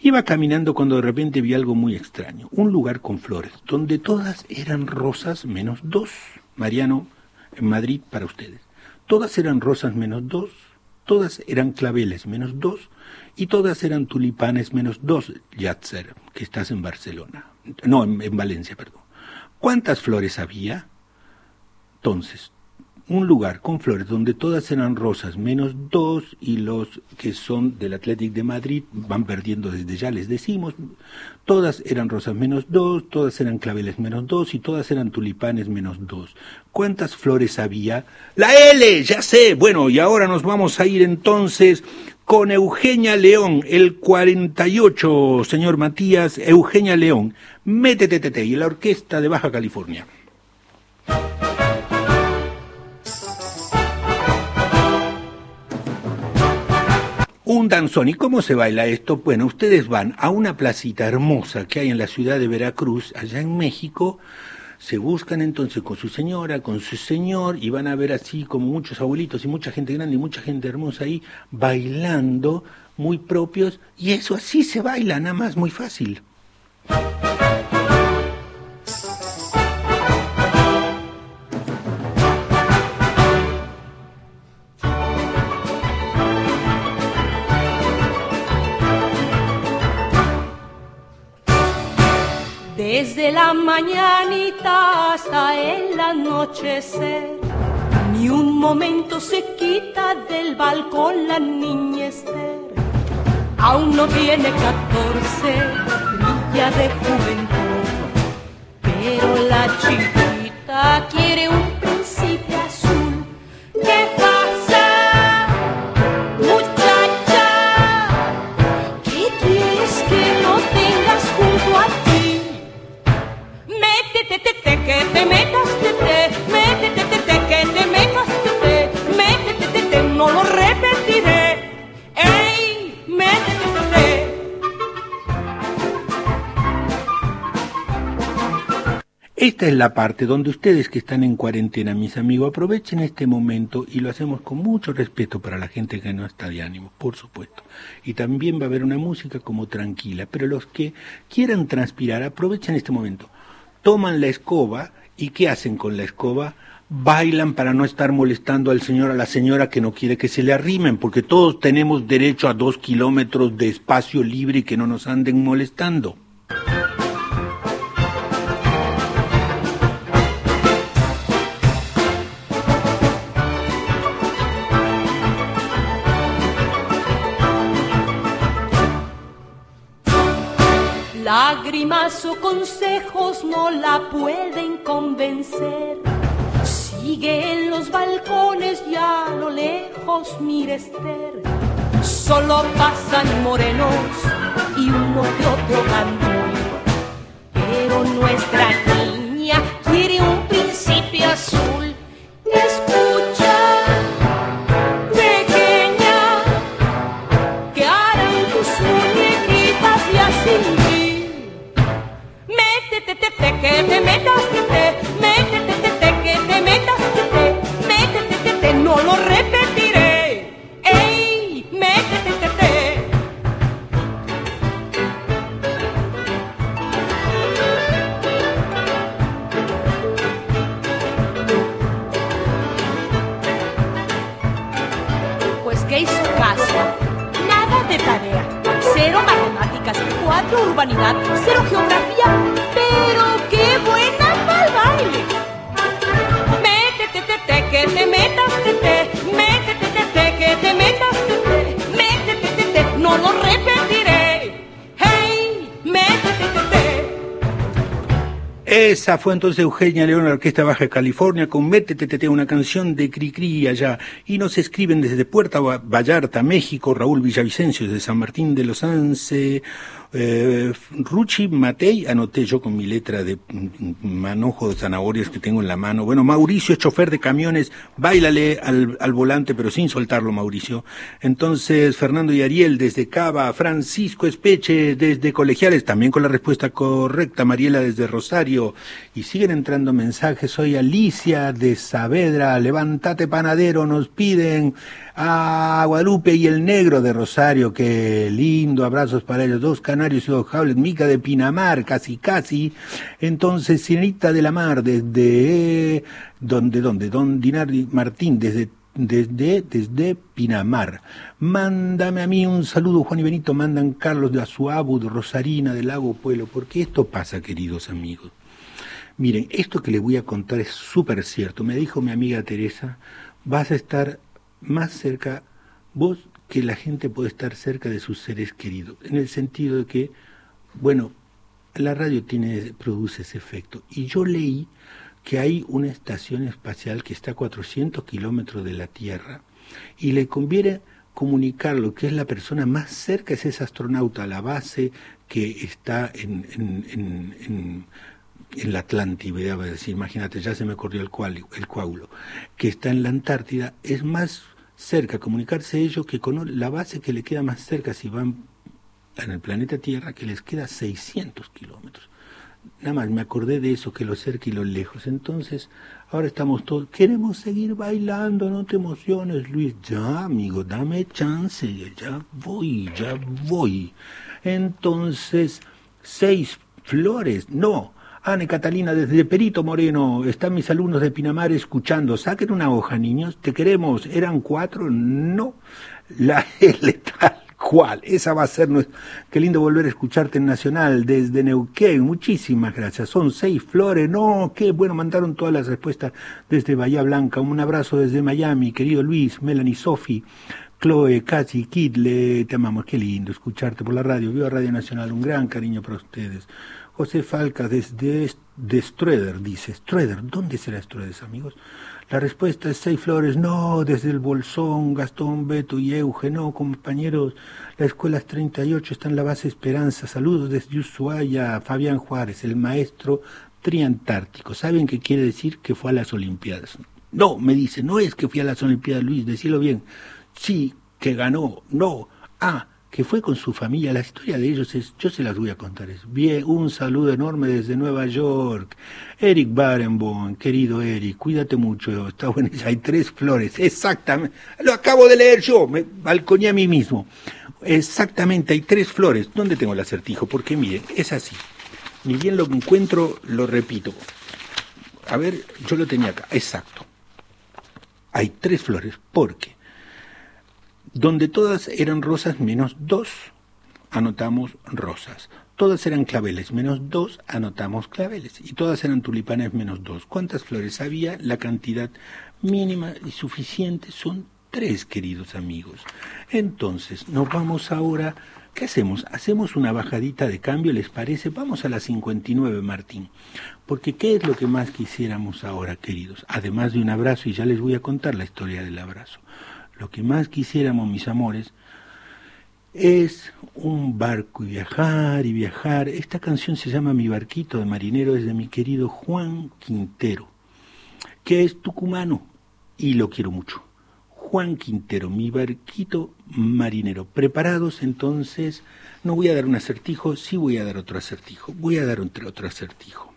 Iba caminando cuando de repente vi algo muy extraño, un lugar con flores, donde todas eran rosas menos dos. Mariano, en Madrid para ustedes. Todas eran rosas menos dos, todas eran claveles menos dos y todas eran tulipanes menos dos, Yatzer, que estás en Barcelona. No, en, en Valencia, perdón. ¿Cuántas flores había? Entonces, un lugar con flores donde todas eran rosas menos dos y los que son del Athletic de Madrid van perdiendo desde ya, les decimos, todas eran rosas menos dos, todas eran claveles menos dos y todas eran tulipanes menos dos. ¿Cuántas flores había? La L, ya sé. Bueno, y ahora nos vamos a ir entonces con Eugenia León, el 48, señor Matías, Eugenia León, métete, y la orquesta de Baja California. Un danzón. ¿Y cómo se baila esto? Bueno, ustedes van a una placita hermosa que hay en la ciudad de Veracruz, allá en México, se buscan entonces con su señora, con su señor, y van a ver así como muchos abuelitos y mucha gente grande y mucha gente hermosa ahí bailando, muy propios, y eso así se baila, nada más, muy fácil. Desde la mañanita hasta el anochecer, ni un momento se quita del balcón la niñez. Aún no tiene catorce, brilla de juventud, pero la chiquita quiere un te metas, te, te, te, que te metas, te, te, te, no lo repetiré. Te, te. Esta es la parte donde ustedes que están en cuarentena, mis amigos, aprovechen este momento y lo hacemos con mucho respeto para la gente que no está de ánimo, por supuesto. Y también va a haber una música como tranquila, pero los que quieran transpirar, aprovechen este momento. Toman la escoba y ¿qué hacen con la escoba? Bailan para no estar molestando al señor, a la señora que no quiere que se le arrimen, porque todos tenemos derecho a dos kilómetros de espacio libre y que no nos anden molestando. Lágrimas o consejos no la pueden convencer. Sigue en los balcones y a lo lejos mira Esther. Solo pasan morenos y uno que otro gandul. Pero nuestra niña quiere un príncipe azul. Que te metas, te, te, métete, te, te, que te metas, te, te, métete, te, te, no lo repetiré. ¡Ey! Métete, te, te. Pues ¿qué hizo caso? Nada de tarea. Cero matemáticas, cuatro urbanidad, cero geografía, pero qué buena para el baile. Métete, te, te, que te metas, te, te, métete, te, te, que te metas, te, te, métete, te, te, no lo repetiré. Hey, métete, te, te. Esa fue entonces Eugenia León, la Orquesta Baja California, con Métete, te, te, una canción de Cricri allá. Y nos escriben desde Puerto Va- Vallarta, México, Raúl Villavicencio, desde San Martín de los Anse, eh, Ruchi Matei, anoté yo con mi letra de manojo de zanahorias que tengo en la mano. Bueno, Mauricio es chofer de camiones, bailale al, al volante, pero sin soltarlo, Mauricio. Entonces, Fernando y Ariel desde Cava, Francisco Espeche desde Colegiales, también con la respuesta correcta, Mariela desde Rosario. Y siguen entrando mensajes, soy Alicia de Saavedra, levántate panadero, nos piden a Guadalupe y el negro de Rosario, qué lindo, abrazos para ellos, dos canarios y dos jables, Mica de Pinamar, casi casi, entonces Sirenita de la Mar, desde, donde, donde, don Dinar Martín, desde desde, desde Pinamar. Mándame a mí un saludo, Juan y Benito, mandan Carlos de Azuabu, de Rosarina, del Lago Pueblo, porque esto pasa, queridos amigos. Miren, esto que les voy a contar es súper cierto. Me dijo mi amiga Teresa, vas a estar más cerca, vos que la gente puede estar cerca de sus seres queridos, en el sentido de que, bueno, la radio tiene, produce ese efecto. Y yo leí que hay una estación espacial que está a 400 kilómetros de la Tierra y le conviene comunicar lo que es la persona más cerca, es ese astronauta a la base que está en, en, en, en la Atlántida, imagínate, ya se me corrió el, cual, el coágulo, que está en la Antártida, es más cerca comunicarse ellos que con la base que le queda más cerca si van en el planeta Tierra, que les queda 600 kilómetros. Nada más me acordé de eso, que lo cerca y lo lejos. Entonces, ahora estamos todos, queremos seguir bailando, no te emociones, Luis. Ya, amigo, dame chance, ya voy, ya voy. Entonces, seis flores, no. Ana Catalina, desde Perito Moreno, están mis alumnos de Pinamar escuchando. Saquen una hoja, niños. Te queremos. ¿Eran cuatro? No. La L tal cual. Esa va a ser nuestra... Qué lindo volver a escucharte en Nacional desde Neuquén. Muchísimas gracias. Son seis flores. No, qué bueno. Mandaron todas las respuestas desde Bahía Blanca. Un abrazo desde Miami, querido Luis, Melanie, Sofi. Chloe, Casi, Kid, le te amamos. Qué lindo escucharte por la radio. Viva Radio Nacional. Un gran cariño para ustedes. José Falca desde de dice, Strueder, ¿dónde será Strueder, amigos? La respuesta es seis flores, no, desde el Bolsón, Gastón, Beto y Euge, no, compañeros, la escuela es 38, está en la base Esperanza, saludos desde Ushuaia, Fabián Juárez, el maestro triantártico, ¿saben qué quiere decir? Que fue a las Olimpiadas. No, me dice, no es que fui a las Olimpiadas, Luis, decilo bien, sí, que ganó, no, ah, que fue con su familia. La historia de ellos es, yo se las voy a contar. Es bien, un saludo enorme desde Nueva York. Eric Barenboim, querido Eric, cuídate mucho. Está bueno, hay tres flores, exactamente. Lo acabo de leer yo, me balconé a mí mismo. Exactamente, hay tres flores. ¿Dónde tengo el acertijo? Porque miren, es así. Ni bien lo encuentro, lo repito. A ver, yo lo tenía acá, exacto. Hay tres flores, porque donde todas eran rosas menos dos, anotamos rosas. Todas eran claveles menos dos, anotamos claveles. Y todas eran tulipanes menos dos. ¿Cuántas flores había? La cantidad mínima y suficiente son tres, queridos amigos. Entonces, nos vamos ahora. ¿Qué hacemos? Hacemos una bajadita de cambio, ¿les parece? Vamos a la 59, Martín. Porque ¿qué es lo que más quisiéramos ahora, queridos? Además de un abrazo, y ya les voy a contar la historia del abrazo. Lo que más quisiéramos, mis amores, es un barco y viajar y viajar. Esta canción se llama Mi barquito de marinero, es de mi querido Juan Quintero, que es tucumano y lo quiero mucho. Juan Quintero, mi barquito marinero. Preparados entonces, no voy a dar un acertijo, sí voy a dar otro acertijo. Voy a dar otro, acertijo.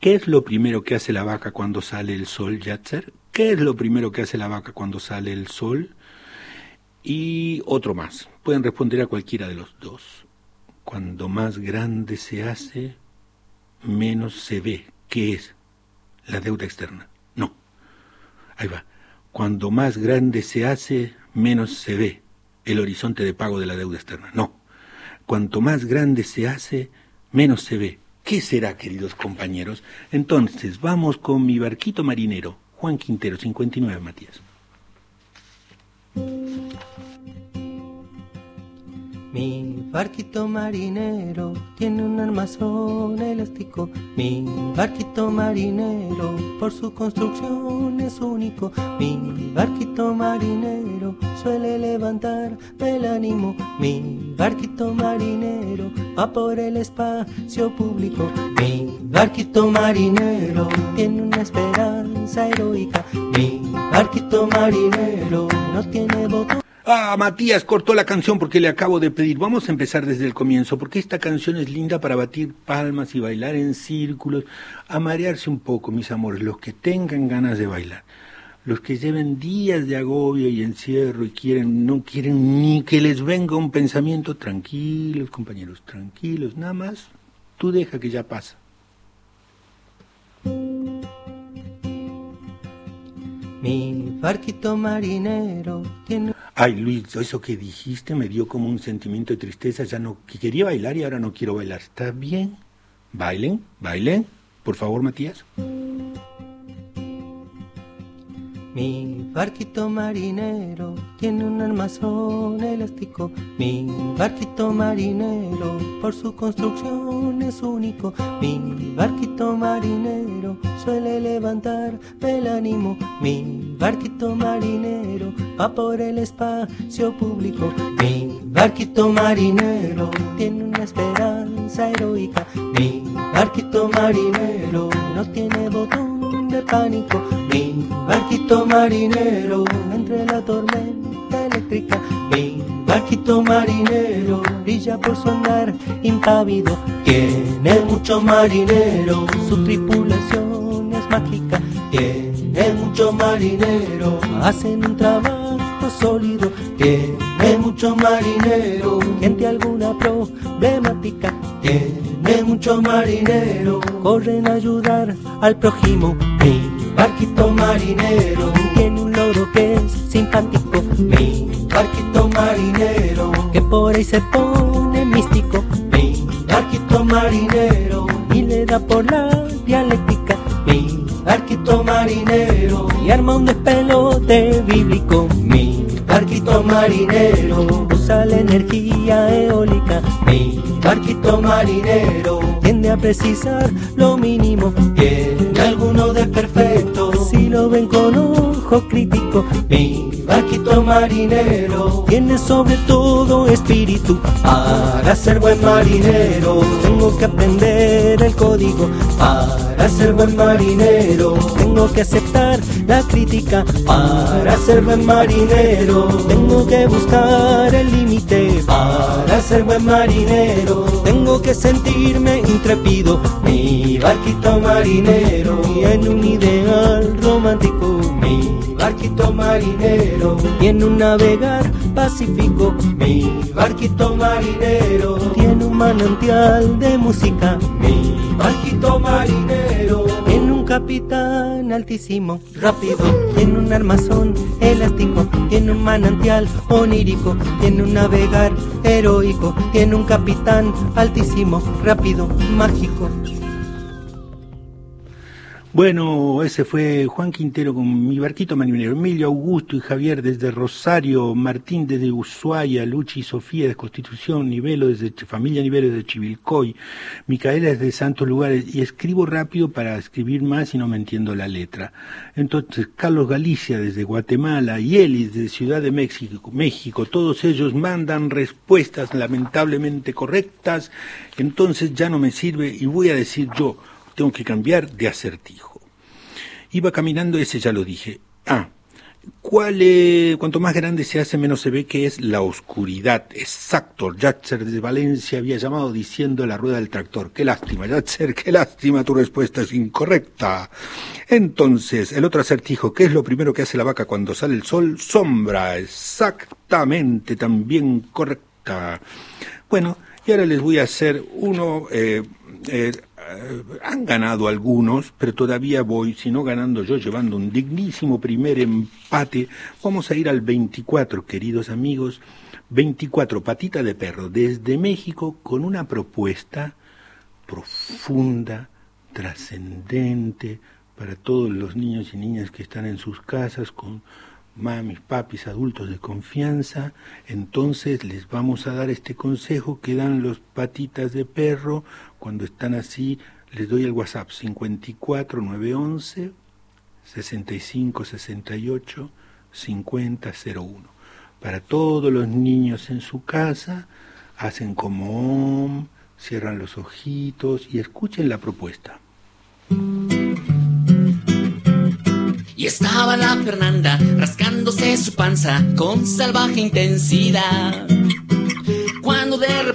¿Qué es lo primero que hace la vaca cuando sale el sol, Yatzer? ¿Qué es lo primero que hace la vaca cuando sale el sol? Y otro más. Pueden responder a cualquiera de los dos. Cuando más grande se hace, menos se ve. ¿Qué es? La deuda externa. No. Ahí va. Cuando más grande se hace, menos se ve el horizonte de pago de la deuda externa. No. Cuanto más grande se hace, menos se ve. ¿Qué será, queridos compañeros? Entonces, vamos con mi barquito marinero. Juan Quintero, 59, Matías. Mi barquito marinero tiene un armazón elástico. Mi barquito marinero por su construcción es único. Mi barquito marinero suele levantar el ánimo. Mi barquito marinero va por el espacio público. Mi barquito marinero tiene una esperanza heroica. Mi barquito marinero no tiene botón. Ah, Matías cortó la canción porque le acabo de pedir. Vamos a empezar desde el comienzo, porque esta canción es linda para batir palmas y bailar en círculos, a marearse un poco, mis amores, los que tengan ganas de bailar. Los que lleven días de agobio y encierro y quieren, no quieren ni que les venga un pensamiento, tranquilos, compañeros, tranquilos, nada más, tú deja que ya pasa. Mi barquito marinero tiene Ay, Luis, eso que dijiste me dio como un sentimiento de tristeza. Ya no que quería bailar y ahora no quiero bailar. ¿Está bien? Bailen, bailen. Por favor, Matías. Mi barquito marinero tiene un armazón elástico. Mi barquito marinero por su construcción es único. Mi barquito marinero suele levantar el ánimo. Mi barquito marinero va por el espacio público. Mi barquito marinero tiene una esperanza heroica. Mi barquito marinero no tiene botón de pánico. Mi barquito marinero entre la tormenta eléctrica. Mi barquito marinero brilla por su andar impávido. Tiene mucho marinero, su tripulación es mágica. Tiene mucho marinero, hacen un trabajo sólido. Tiene mucho marinero, gente alguna problemática. Tiene mucho marinero, corren a ayudar al prójimo. Mi barquito marinero tiene un loro que es simpático. Mi barquito marinero que por ahí se pone místico. Mi barquito marinero y le da por la dialéctica. Mi barquito marinero y arma un despelote bíblico. Mi barquito marinero usa la energía eólica. Mi barquito marinero tiende a precisar lo mínimo. Tiene alguno de perfecto si lo ven con ojo crítico. Mi barquito marinero tiene sobre todo espíritu. Para ser buen marinero tengo que aprender aprender el código. Para ser buen marinero tengo que aceptar la crítica. Para ser buen marinero tengo que buscar el límite. Para ser buen marinero tengo que sentirme intrépido. Mi barquito marinero y en un ideal romántico. Mi barquito marinero y un navegar pacífico. Mi barquito marinero tiene un manantial de música. Mi barquito marinero en un capitán altísimo, rápido, en un armazón elástico, tiene un manantial onírico, tiene un navegar heroico, tiene un capitán altísimo, rápido, mágico. Bueno, ese fue Juan Quintero con mi barquito marinero, Emilio Augusto y Javier desde Rosario, Martín desde Ushuaia, Luchi y Sofía de Constitución, Nivelo desde familia Nivelo desde Chivilcoy, Micaela desde Santos Lugares y escribo rápido para escribir más y no me entiendo la letra. Entonces, Carlos Galicia desde Guatemala y Elis desde Ciudad de México, México, todos ellos mandan respuestas lamentablemente correctas, entonces ya no me sirve y voy a decir yo, tengo que cambiar de acertijo. Iba caminando, ese ya lo dije. Ah, ¿cuál cuanto más grande se hace, menos se ve que es la oscuridad? Exacto, Yatzer de Valencia había llamado diciendo la rueda del tractor. Qué lástima, Yatzer, qué lástima, tu respuesta es incorrecta. Entonces, el otro acertijo, ¿qué es lo primero que hace la vaca cuando sale el sol? Sombra, exactamente, también correcta. Bueno, y ahora les voy a hacer uno, eh, eh, han ganado algunos, pero todavía voy, si no ganando yo, llevando un dignísimo primer empate. Vamos a ir al 24, queridos amigos. 24, patita de perro, desde México, con una propuesta profunda, trascendente, para todos los niños y niñas que están en sus casas, con mamis, papis, adultos de confianza, entonces les vamos a dar este consejo que dan los patitas de perro cuando están así, les doy el WhatsApp 54 911 65 68 50 01. Para todos los niños en su casa, hacen como om, cierran los ojitos y escuchen la propuesta. Y estaba la Fernanda rascándose su panza con salvaje intensidad.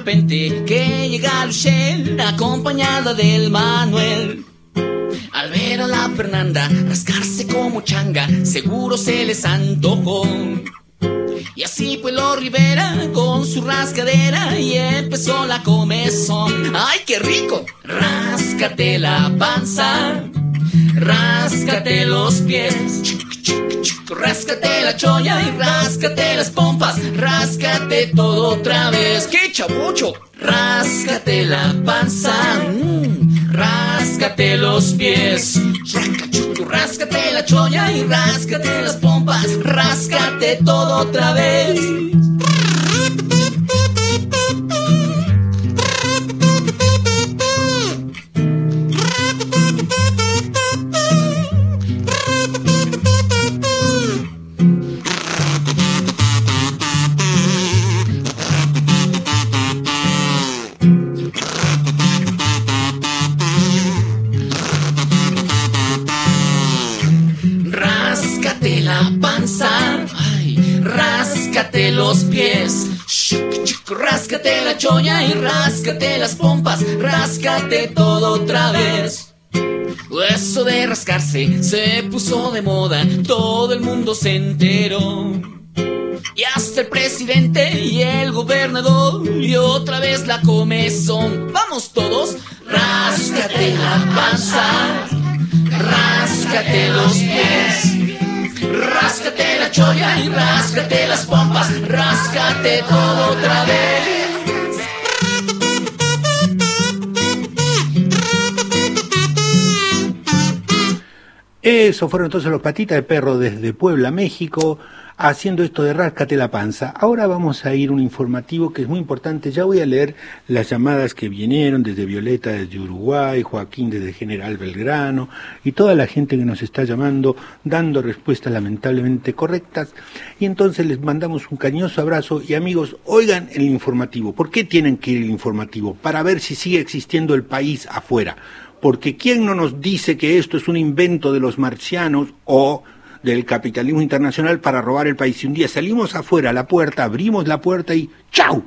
Que llega Luchel acompañada del Manuel. Al ver a la Fernanda rascarse como changa, seguro se les antojó. Y así pues lo Rivera con su rascadera y empezó la comezón. ¡Ay, qué rico! Ráscate la panza, ráscate los pies, ráscate la cholla y ráscate las pompas, ráscate todo otra vez. ¡Qué chabucho! Ráscate la panza, mm, ráscate los pies, ráscate la cholla y ráscate las pompas, ráscate todo otra vez. Ráscate los pies, Shuc, chuc, ráscate la cholla y ráscate las pompas, ráscate todo otra vez. Eso de rascarse se puso de moda, todo el mundo se enteró. Y hasta el presidente y el gobernador. Y otra vez la comezón. Vamos todos, ráscate la panza, ráscate los pies, ráscate la cholla y ráscate las pompas, ráscate todo otra vez. Eso fueron entonces los patitas de perro desde Puebla, México. Haciendo esto de ráscate la panza. Ahora vamos a ir un informativo que es muy importante. Ya voy a leer las llamadas que vinieron desde Violeta, desde Uruguay, Joaquín desde General Belgrano y toda la gente que nos está llamando dando respuestas lamentablemente correctas. Y entonces les mandamos un cariñoso abrazo y amigos, oigan el informativo. ¿Por qué tienen que ir el informativo? Para ver si sigue existiendo el país afuera. Porque ¿quién no nos dice que esto es un invento de los marcianos o del capitalismo internacional para robar el país? Si un día salimos afuera a la puerta, abrimos la puerta y ¡chau!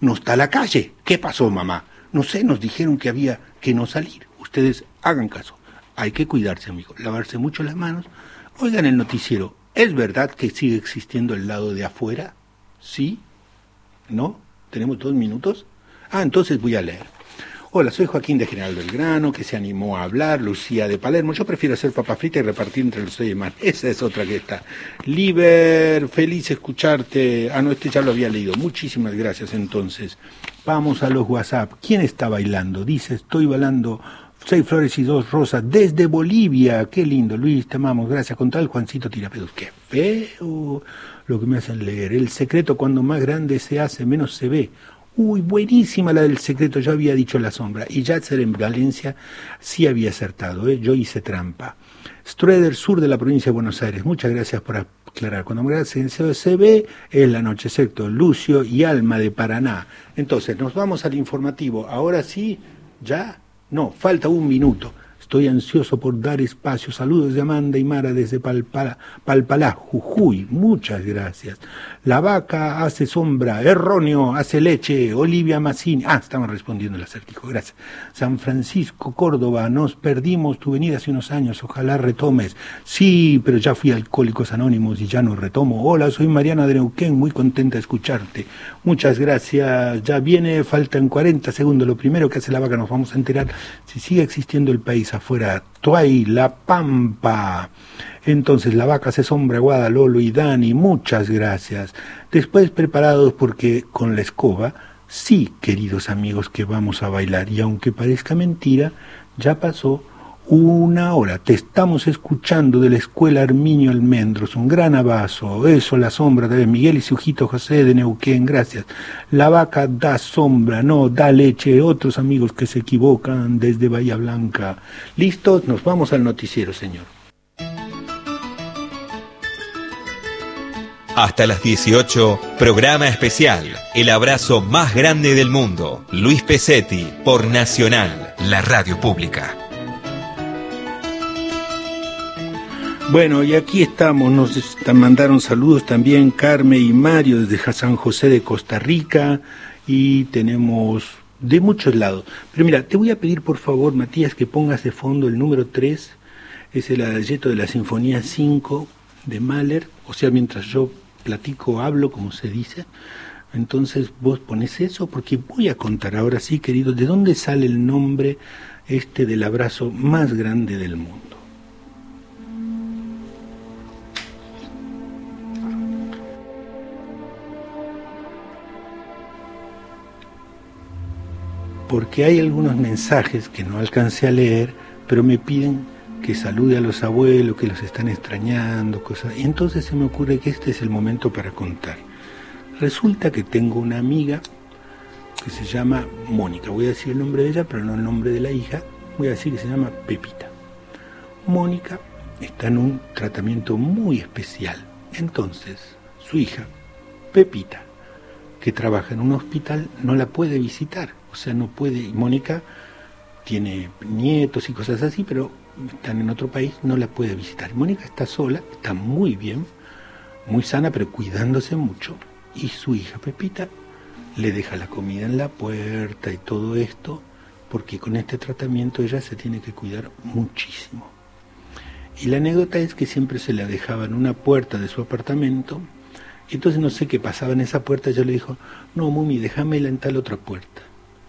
No está la calle. ¿Qué pasó, mamá? No sé, nos dijeron que había que no salir. Ustedes hagan caso. Hay que cuidarse, amigos. Lavarse mucho las manos. Oigan el noticiero. ¿Es verdad que sigue existiendo el lado de afuera? ¿Sí? ¿No? ¿Tenemos dos minutos? Ah, entonces voy a leer. Hola, soy Joaquín de General Belgrano, que se animó a hablar, Lucía de Palermo. Yo prefiero hacer papa frita y repartir entre los seis demás. Esa es otra que está. Liber, feliz escucharte. Ah, no, este ya lo había leído. Muchísimas gracias entonces. Vamos a los WhatsApp. ¿Quién está bailando? Dice, estoy bailando seis flores y dos rosas desde Bolivia. Qué lindo, Luis, te amamos. Gracias. Con tal Juancito Tirapedos. Qué feo lo que me hacen leer. El secreto cuando más grande se hace, menos se ve. Uy, buenísima la del secreto, yo había dicho la sombra. Y Yatzer en Valencia sí había acertado, ¿eh? yo hice trampa. Strueder, sur de la provincia de Buenos Aires, muchas gracias por aclarar. Cuando me se ve es la noche, excepto Lucio y Alma de Paraná. Entonces, nos vamos al informativo. Ahora sí, ya, no, falta un minuto. Estoy ansioso por dar espacio. Saludos de Amanda y Mara desde Palpalá, Jujuy. Muchas gracias. La vaca hace sombra. Erróneo, hace leche. Olivia Massini. Ah, estamos respondiendo el acertijo. Gracias. San Francisco, Córdoba. Nos perdimos tu venida hace unos años. Ojalá retomes. Sí, pero ya fui Alcohólicos Anónimos y ya no retomo. Hola, soy Mariana de Neuquén. Muy contenta de escucharte. Muchas gracias. Ya viene, faltan 40 segundos. Lo primero que hace la vaca nos vamos a enterar si sigue existiendo el país afuera, Tuay, La Pampa. Entonces la vaca se sombra, Guada, Lolo y Dani, muchas gracias. Después preparados porque con la escoba, sí, queridos amigos, que vamos a bailar. Y aunque parezca mentira, ya pasó una hora. Te estamos escuchando de la Escuela Arminio Almendros. Un gran abrazo. Eso, la sombra de Miguel y su hijito José de Neuquén. Gracias. La vaca da sombra, no, da leche. Otros amigos que se equivocan desde Bahía Blanca. ¿Listos? Nos vamos al noticiero, señor. Hasta las 18, programa especial. El abrazo más grande del mundo. Luis Pesetti, por Nacional, la radio pública. Bueno, y aquí estamos, nos mandaron saludos también Carmen y Mario desde San José de Costa Rica y tenemos de muchos lados. Pero mira, te voy a pedir por favor, Matías, que pongas de fondo el número 3, es el adagietto de la Sinfonía 5 de Mahler, o sea, mientras yo platico, hablo, como se dice. Entonces vos pones eso porque voy a contar ahora sí, queridos, de dónde sale el nombre este del abrazo más grande del mundo. Porque hay algunos mensajes que no alcancé a leer, pero me piden que salude a los abuelos, que los están extrañando, cosas. Y entonces se me ocurre que este es el momento para contar. Resulta que tengo una amiga que se llama Mónica. Voy a decir el nombre de ella, pero no el nombre de la hija. Voy a decir que se llama Pepita. Mónica está en un tratamiento muy especial. Entonces, su hija, Pepita, que trabaja en un hospital, no la puede visitar. O sea, no puede. y Mónica tiene nietos y cosas así, pero están en otro país, no la puede visitar. Mónica está sola, está muy bien, muy sana, pero cuidándose mucho. Y su hija Pepita le deja la comida en la puerta y todo esto, porque con este tratamiento ella se tiene que cuidar muchísimo. Y la anécdota es que siempre se la dejaba en una puerta de su apartamento, y entonces no sé qué pasaba en esa puerta, yo le dijo, no, Mumi, déjamela en tal otra puerta.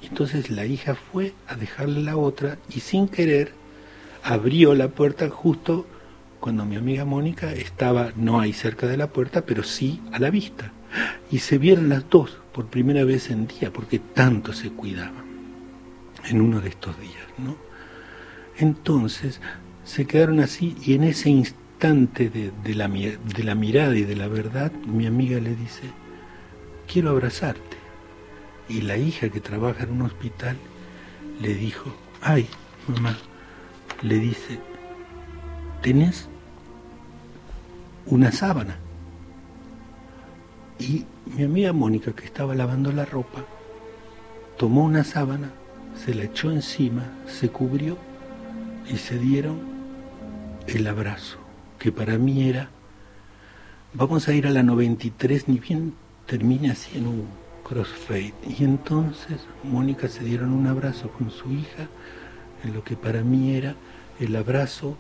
Entonces la hija fue a dejarle la otra y sin querer abrió la puerta justo cuando mi amiga Mónica estaba no ahí cerca de la puerta, pero sí a la vista. Y se vieron las dos por primera vez en día, porque tanto se cuidaban en uno de estos días, ¿no? Entonces se quedaron así y en ese instante de, de la mirada y de la verdad, mi amiga le dice, quiero abrazarte. Y la hija que trabaja en un hospital le dijo, ay, mamá, le dice, ¿tenés una sábana? Y mi amiga Mónica, que estaba lavando la ropa, tomó una sábana, se la echó encima, se cubrió y se dieron el abrazo, que para mí era, vamos a ir a la 93, ni bien termine así en un crossfade. Y entonces Mónica se dieron un abrazo con su hija, en lo que para mí era el abrazo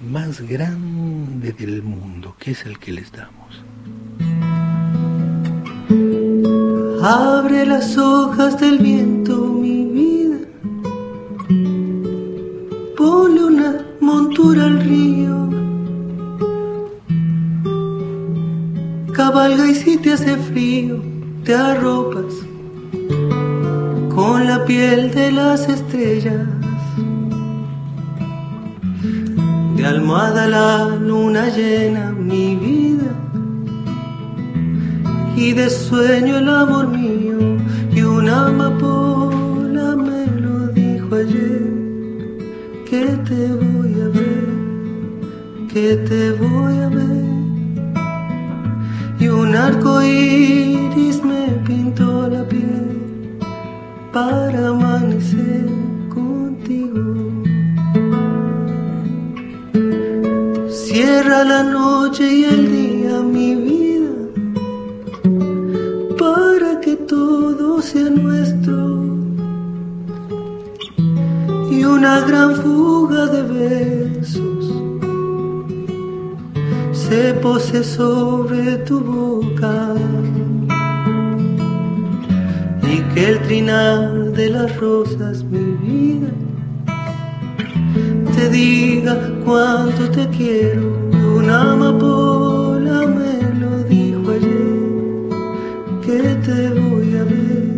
más grande del mundo, que es el que les damos. Abre las hojas del viento, mi vida. Ponle una montura al río. Cabalga y si te hace frío, te arropas con la piel de las estrellas. De almohada la luna llena, mi vida y de sueño el amor mío y una amapola me lo dijo ayer. Que te voy a ver que te voy a ver y un arco iris me pintó la piel para amanecer contigo. Cierra la noche y el día mi vida para que todo sea nuestro. Y una gran fuga de besos se pose sobre tu boca y que el trinar de las rosas mi vida te diga cuánto te quiero una amapola me lo dijo ayer que te voy a ver,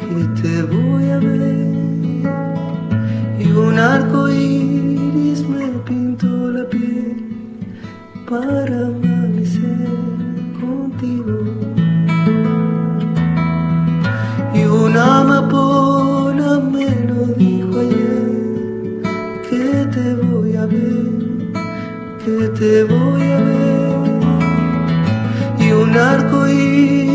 que te voy a ver. Y un arco iris para amanecer contigo. Y una amapola me lo dijo ayer, que te voy a ver, que te voy a ver y un arco iris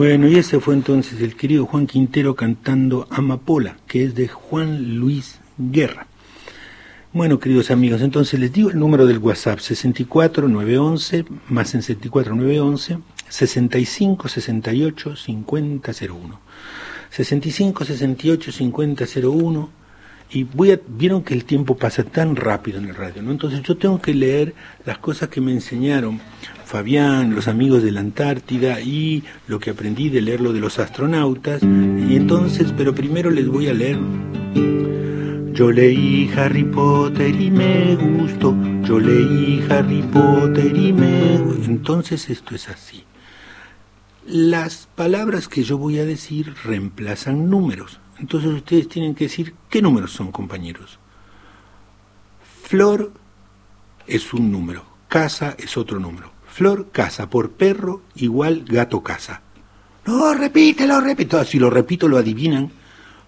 Bueno, y ese fue entonces el querido Juan Quintero cantando Amapola, que es de Juan Luis Guerra. Bueno, queridos amigos, entonces les digo el número del WhatsApp, 64911, más en 64911, 65 68 5001. 65 68 5001 y voy a, vieron que el tiempo pasa tan rápido en el radio, ¿no? Entonces yo tengo que leer las cosas que me enseñaron Fabián, los amigos de la Antártida y lo que aprendí de leer lo de los astronautas. Y entonces, pero primero les voy a leer. Yo leí Harry Potter y me gustó. Yo leí Harry Potter y me gustó. Entonces esto es así. Las palabras que yo voy a decir reemplazan números. Entonces ustedes tienen que decir qué números son, compañeros. Flor es un número, casa es otro número. Flor, casa por perro igual gato casa. No, repítelo, repito. Si lo repito lo adivinan.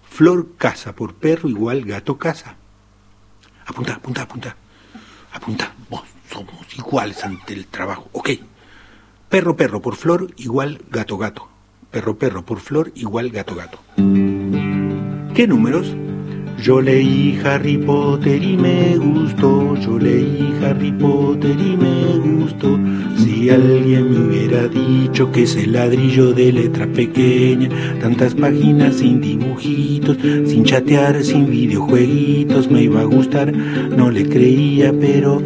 Flor, casa por perro igual gato casa. Apunta, apunta, apunta. Apunta. Vos somos iguales ante el trabajo. Ok. Perro, perro por flor igual gato, gato. Perro, perro por flor igual gato, gato. ¿Qué números? Yo leí Harry Potter y me gustó, yo leí Harry Potter y me gustó. Si alguien me hubiera dicho que ese ladrillo de letra pequeña, tantas páginas sin dibujitos, sin chatear, sin videojueguitos, me iba a gustar, no le creía, pero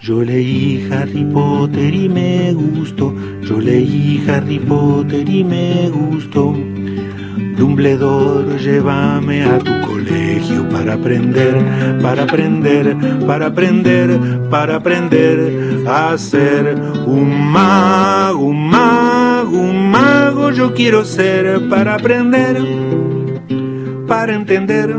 yo leí Harry Potter y me gustó, yo leí Harry Potter y me gustó. Dumbledore, llévame a tu colegio para aprender, para aprender, para aprender, para aprender a ser un mago, un mago, un mago. Yo quiero ser para aprender, para entender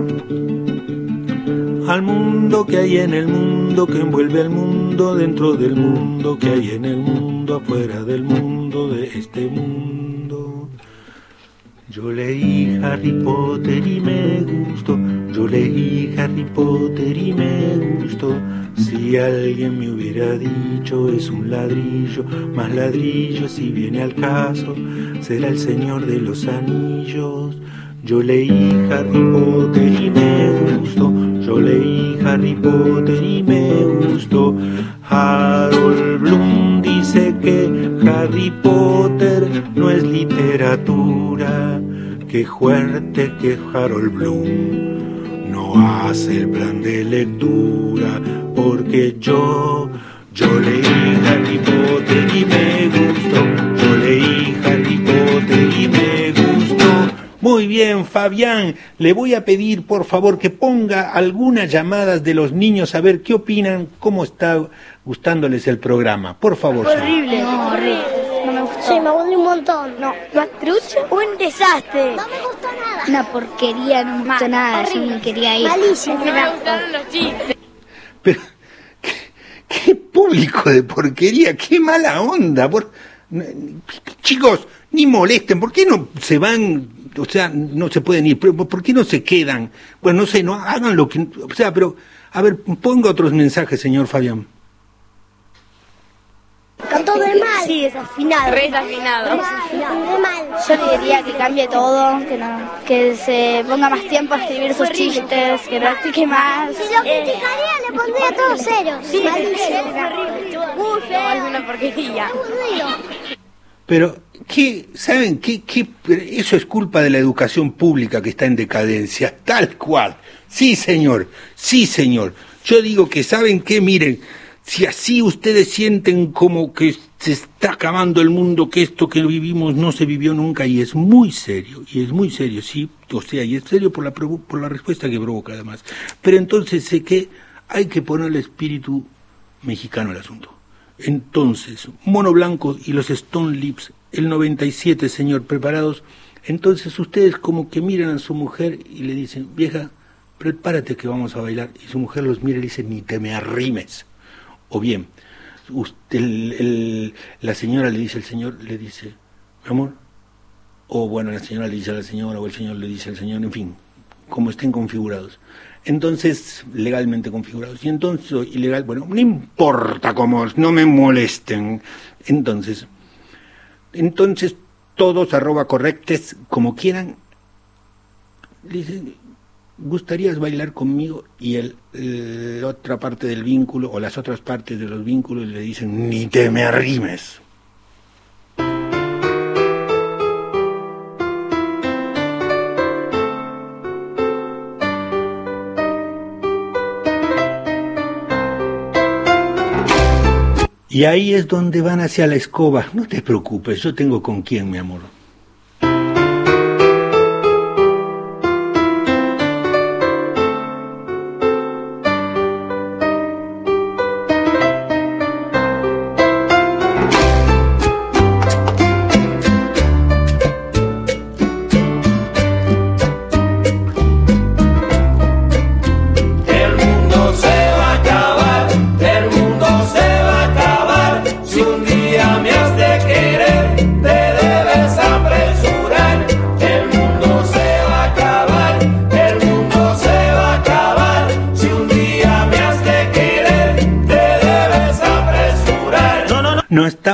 al mundo que hay en el mundo, que envuelve al mundo dentro del mundo, que hay en el mundo, afuera del mundo, de este mundo. Yo leí Harry Potter y me gustó, yo leí Harry Potter y me gustó. Si alguien me hubiera dicho es un ladrillo, más ladrillo si viene al caso, será el Señor de los Anillos. Yo leí Harry Potter y me gustó, yo leí Harry Potter y me gustó. Harold Bloom dice que Harry Potter no es literatura. Qué fuerte que Harold Bloom no hace el plan de lectura, porque yo, yo leí Harry Potter y me gustó, yo leí Harry Potter y me gustó. Muy bien, Fabián, le voy a pedir por favor que ponga algunas llamadas de los niños a ver qué opinan, cómo está gustándoles el programa. Por favor. Horrible. Horrible. No me me aburrí un montón. No, más trucho. Un desastre. No me gustó nada. Una porquería, no me gustó nada. Yo no quería ir. Malísimo. No me gustaron los chistes. Pero, ¿qué, qué público de porquería, qué mala onda. Por, chicos, ni molesten, ¿por qué no se van? O sea, no se pueden ir, pero ¿por qué no se quedan? Bueno, no sé, no hagan lo que... O sea, pero, a ver, ponga otros mensajes, señor Fabián. Cantó de mal. Sí, desafinado. Re desafinado. De mal. Yo le diría que cambie todo, que no, que se ponga más tiempo a escribir sus chistes, que practique más. Si lo criticaría, le pondría todos ceros. Sí, es. Es una porquería. Pero, ¿qué, ¿saben qué, qué? Eso es culpa de la educación pública que está en decadencia, tal cual. Sí, señor, sí, señor. Yo digo que, ¿saben qué? Miren, si así ustedes sienten como que se está acabando el mundo, que esto que vivimos no se vivió nunca, y es muy serio, y es muy serio, sí, o sea, y es serio por la, por la respuesta que provoca además. Pero entonces sé que hay que ponerle espíritu mexicano al asunto. Entonces, Mono Blanco y los Stone Lips, el 97, señor, preparados. Entonces ustedes como que miran a su mujer y le dicen, vieja, prepárate que vamos a bailar. Y su mujer los mira y le dice, ni te me arrimes. O bien, usted, el- el- la señora le dice al señor, le dice, mi amor. O bueno, la señora le dice a la señora, o el señor le dice al señor, en fin, como estén configurados. Entonces, legalmente configurados. Y entonces, ilegal, bueno, no importa cómo, no me molesten. Entonces, entonces, todos arroba correctes, como quieran, dicen, ¿gustarías bailar conmigo? Y el, la otra parte del vínculo, o las otras partes de los vínculos le dicen, ni te me arrimes. Y ahí es donde van hacia la escoba. No te preocupes, yo tengo con quién, mi amor.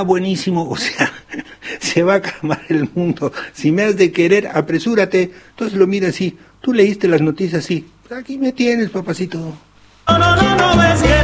Buenísimo, o sea, se va a acabar el mundo. Si me has de querer, apresúrate. Entonces lo mira así. Tú leíste las noticias así. Aquí me tienes, papacito. No, no, no, no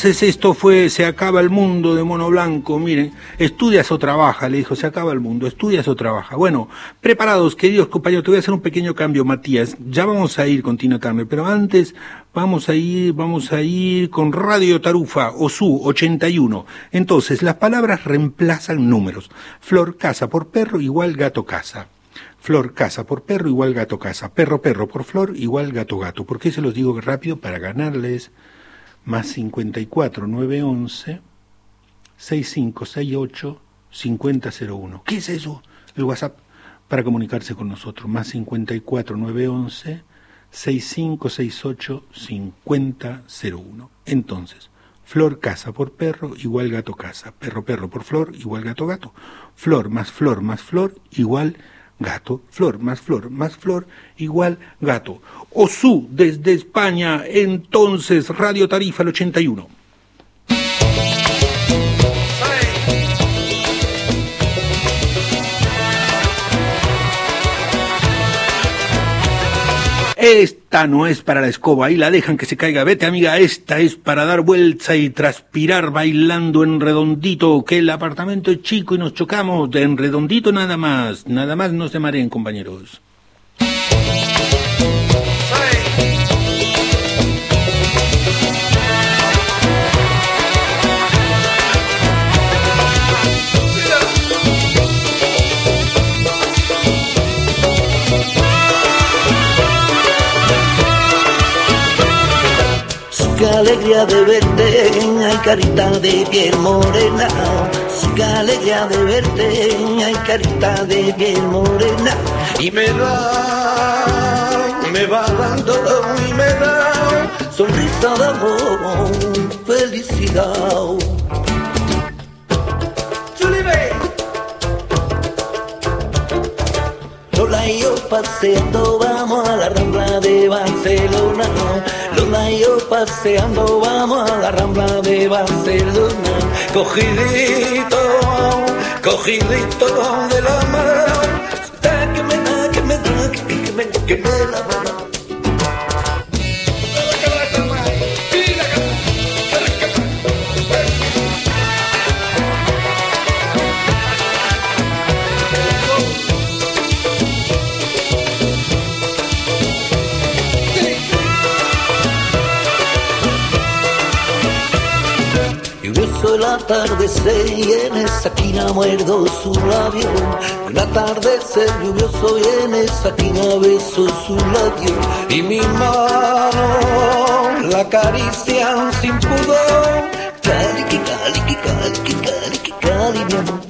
Entonces esto fue Se acaba el mundo de Mono Blanco. Miren, estudias o trabaja, le dijo, se acaba el mundo, estudias o trabaja. Bueno, preparados, queridos compañeros, te voy a hacer un pequeño cambio, Matías. Ya vamos a ir con Tina Turner, pero antes vamos a ir, vamos a ir con Radio Tarufa, OSU 81. Entonces, las palabras reemplazan números. Flor casa por perro igual gato casa. Flor casa por perro igual gato casa. Perro perro por flor igual gato gato. ¿Por qué se los digo rápido? Para ganarles más 54 911 6568 5001. ¿Qué es eso? El WhatsApp para comunicarse con nosotros. Más 54 911 6568 5001. Entonces, flor casa por perro igual gato casa. Perro perro por flor igual gato gato. Flor más flor más flor igual gato. Flor más flor más flor igual gato. OSU desde España, entonces Radio Tarifa el 81. Esta no es para la escoba, ahí la dejan que se caiga. Vete, amiga, esta es para dar vuelta y transpirar bailando en redondito, que el apartamento es chico y nos chocamos. En redondito nada más, nada más no se mareen, compañeros. Alegría de verte, ay carita de piel morena. Qué alegría de verte, ay carita de piel morena. Y me da, me va dando y me da sonrisa de amor, felicidad. Lola y yo paseando, vamos a la rambla de Barcelona. Lola y yo paseando, vamos a la rambla de Barcelona. Cogidito, cogidito de la mano. Que me da, que me da, que me, que me la mano. Atardecer y en esa esquina muerdo su labio. Un atardecer lluvioso y en esa esquina beso su labio. Y mi mano la acarician sin pudor. Cali, que cali, que cali, que cali, que cali, mi amor.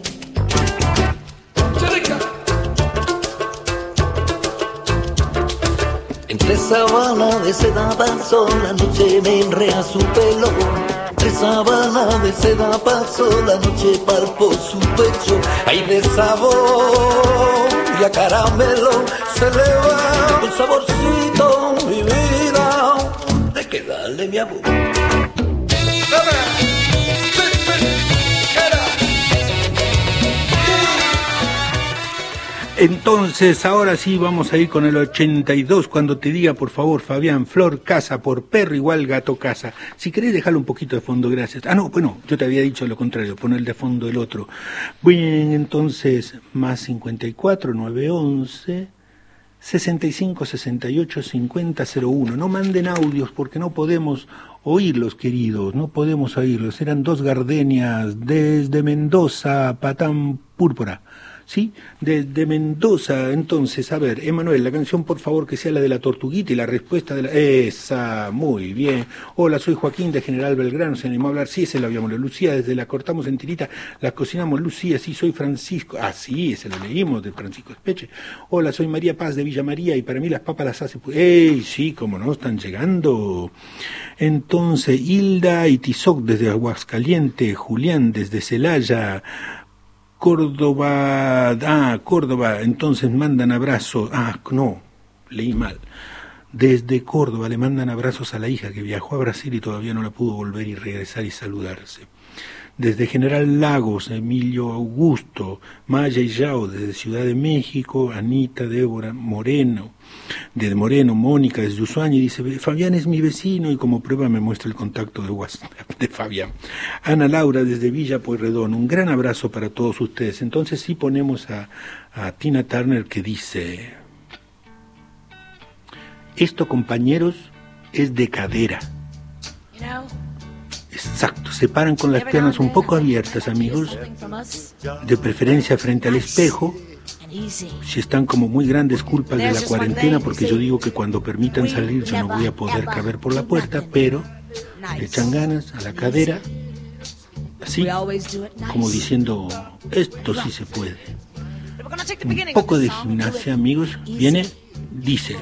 Entre sabana de seda pasó la noche me enrea su pelo. Entre sabana de seda pasó la noche palpó su pecho. Hay de sabor y a caramelo se le va un saborcito, mi vida. De que dale mi amor. Entonces, ahora sí vamos a ir con el 82 cuando te diga, por favor, Fabián, flor casa por perro igual gato casa. Si querés dejarlo un poquito de fondo, gracias. Ah, no, bueno, yo te había dicho lo contrario, poner de fondo el otro. Bien, entonces, más 54, 911. 65 68 50 01. No manden audios porque no podemos oírlos, queridos, no podemos oírlos. Eran dos gardenias desde Mendoza, Patán Púrpura. ¿Sí? Desde Mendoza, entonces, a ver, Emanuel, la canción por favor que sea la de la tortuguita y la respuesta de la... Esa, muy bien. Hola, soy Joaquín de General Belgrano, se animó a hablar, sí, ese lo habíamos. Lucía, desde la cortamos en tirita, la cocinamos. Lucía, sí, soy Francisco. Ah, sí, ese lo leímos, de Francisco Espeche. Hola, soy María Paz de Villa María y para mí las papas las hace... ¡Ey, sí, cómo no, están llegando! Entonces, Hilda y Tizoc desde Aguascalientes, Julián desde Celaya, Córdoba, ah, Córdoba, entonces mandan abrazos, ah, no, leí mal. Desde Córdoba le mandan abrazos a la hija que viajó a Brasil y todavía no la pudo volver y regresar y saludarse. Desde General Lagos, Emilio Augusto, Maya y Yao, desde Ciudad de México, Anita, Débora, Moreno, de Moreno, Mónica, desde Ushuaia, y dice, Fabián es mi vecino, y como prueba me muestra el contacto de WhatsApp de Fabián. Ana Laura, desde Villa Pueyrredón, un gran abrazo para todos ustedes. Entonces sí ponemos a, a Tina Turner que dice, esto compañeros es de cadera. Exacto, se paran con las piernas un poco abiertas, amigos, de preferencia frente al espejo. Si están como muy grandes culpas de la cuarentena, porque yo digo que cuando permitan salir yo no voy a poder caber por la puerta, pero le echan ganas a la cadera, así, como diciendo, esto sí se puede. Un poco de gimnasia, amigos, viene, dice,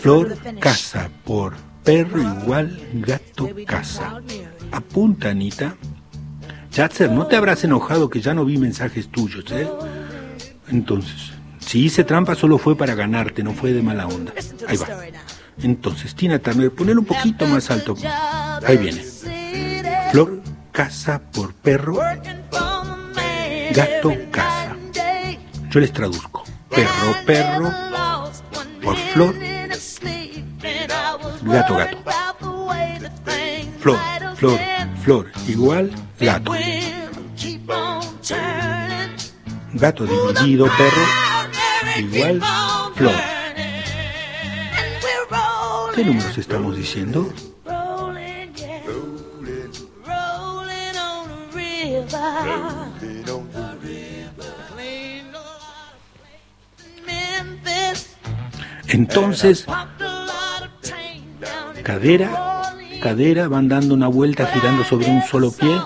flor casa por perro igual gato casa. Apunta, Anita. Chatzer, no te habrás enojado que ya no vi mensajes tuyos, ¿eh? Entonces, si hice trampa solo fue para ganarte, no fue de mala onda. Ahí va. Entonces, Tina Turner, ponelo un poquito más alto. Ahí viene. Flor, casa por perro, gato, casa. Yo les traduzco. Perro, perro, por flor, gato, gato. Flor, flor, flor, igual, gato. Gato dividido, perro, igual, flor. ¿Qué números estamos diciendo? Entonces, cadera, cadera, van dando una vuelta girando sobre un solo pie.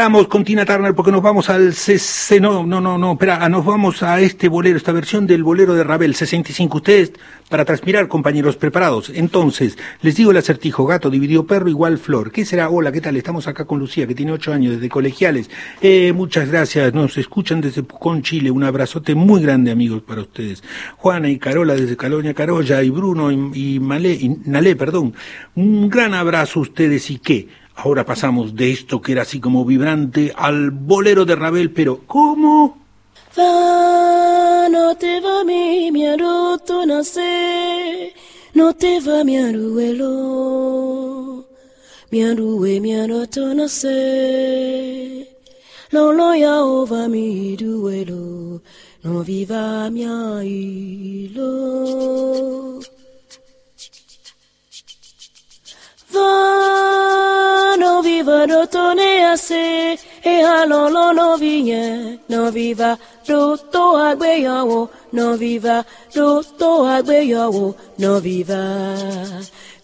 Paramos con Tina Turner porque nos vamos al CC. No, no, no, no, espera, nos vamos a este bolero, esta versión del bolero de Ravel 65. Ustedes, para transpirar, compañeros, preparados. Entonces, les digo el acertijo: gato dividió perro igual flor. ¿Qué será? Hola, ¿qué tal? Estamos acá con Lucía, que tiene ocho años, desde colegiales. Eh, muchas gracias, nos escuchan desde Pucón, Chile. Un abrazote muy grande, amigos, para ustedes. Juana y Carola desde Calonia, Carolla, y Bruno y, y Malé, y Nalé, perdón. Un gran abrazo a ustedes y qué. Ahora pasamos de esto que era así como vibrante al bolero de Ravel, pero ¿cómo? Va, no te va mi miaro tu nace, no te va mi aruelo, mi arue mi tu nace, lo lo ya ova mi duelo, no viva mi ailo. Va, no viva ase, e alolo no viye, no viva roto agbeyawo, no viva roto agbeyawo, no viva.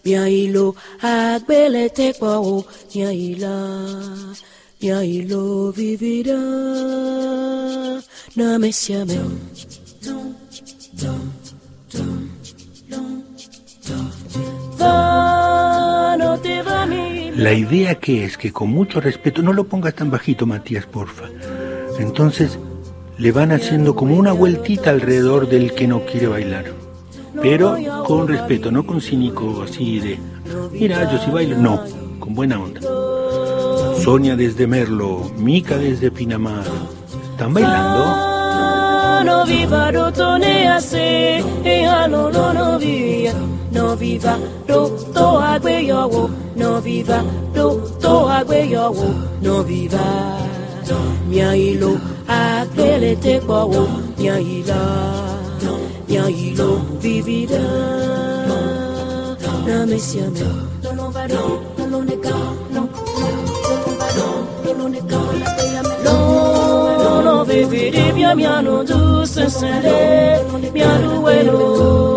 Mia ilo agbele tekwawo, mia ila, mia ilo vivida, na mesiame. Va, La idea que es que con mucho respeto, no lo pongas tan bajito Matías, porfa. Entonces le van haciendo como una vueltita alrededor del que no quiere bailar. Pero con respeto, no con cínico así de, mira, yo sí bailo. No, con buena onda. Sonia desde Merlo, Mica desde Pinamar. ¿Están bailando? no viva rotone ase e ano no no vivia no viva do to agbe yowo no viva do to agbe yowo no viva. Mia ilo agbele te powo. Mia ila mia ilo vivida. Na me. Siame no no va no no no nega no. No no nega la te ame no no vivere bia mia no du sensere mia du welo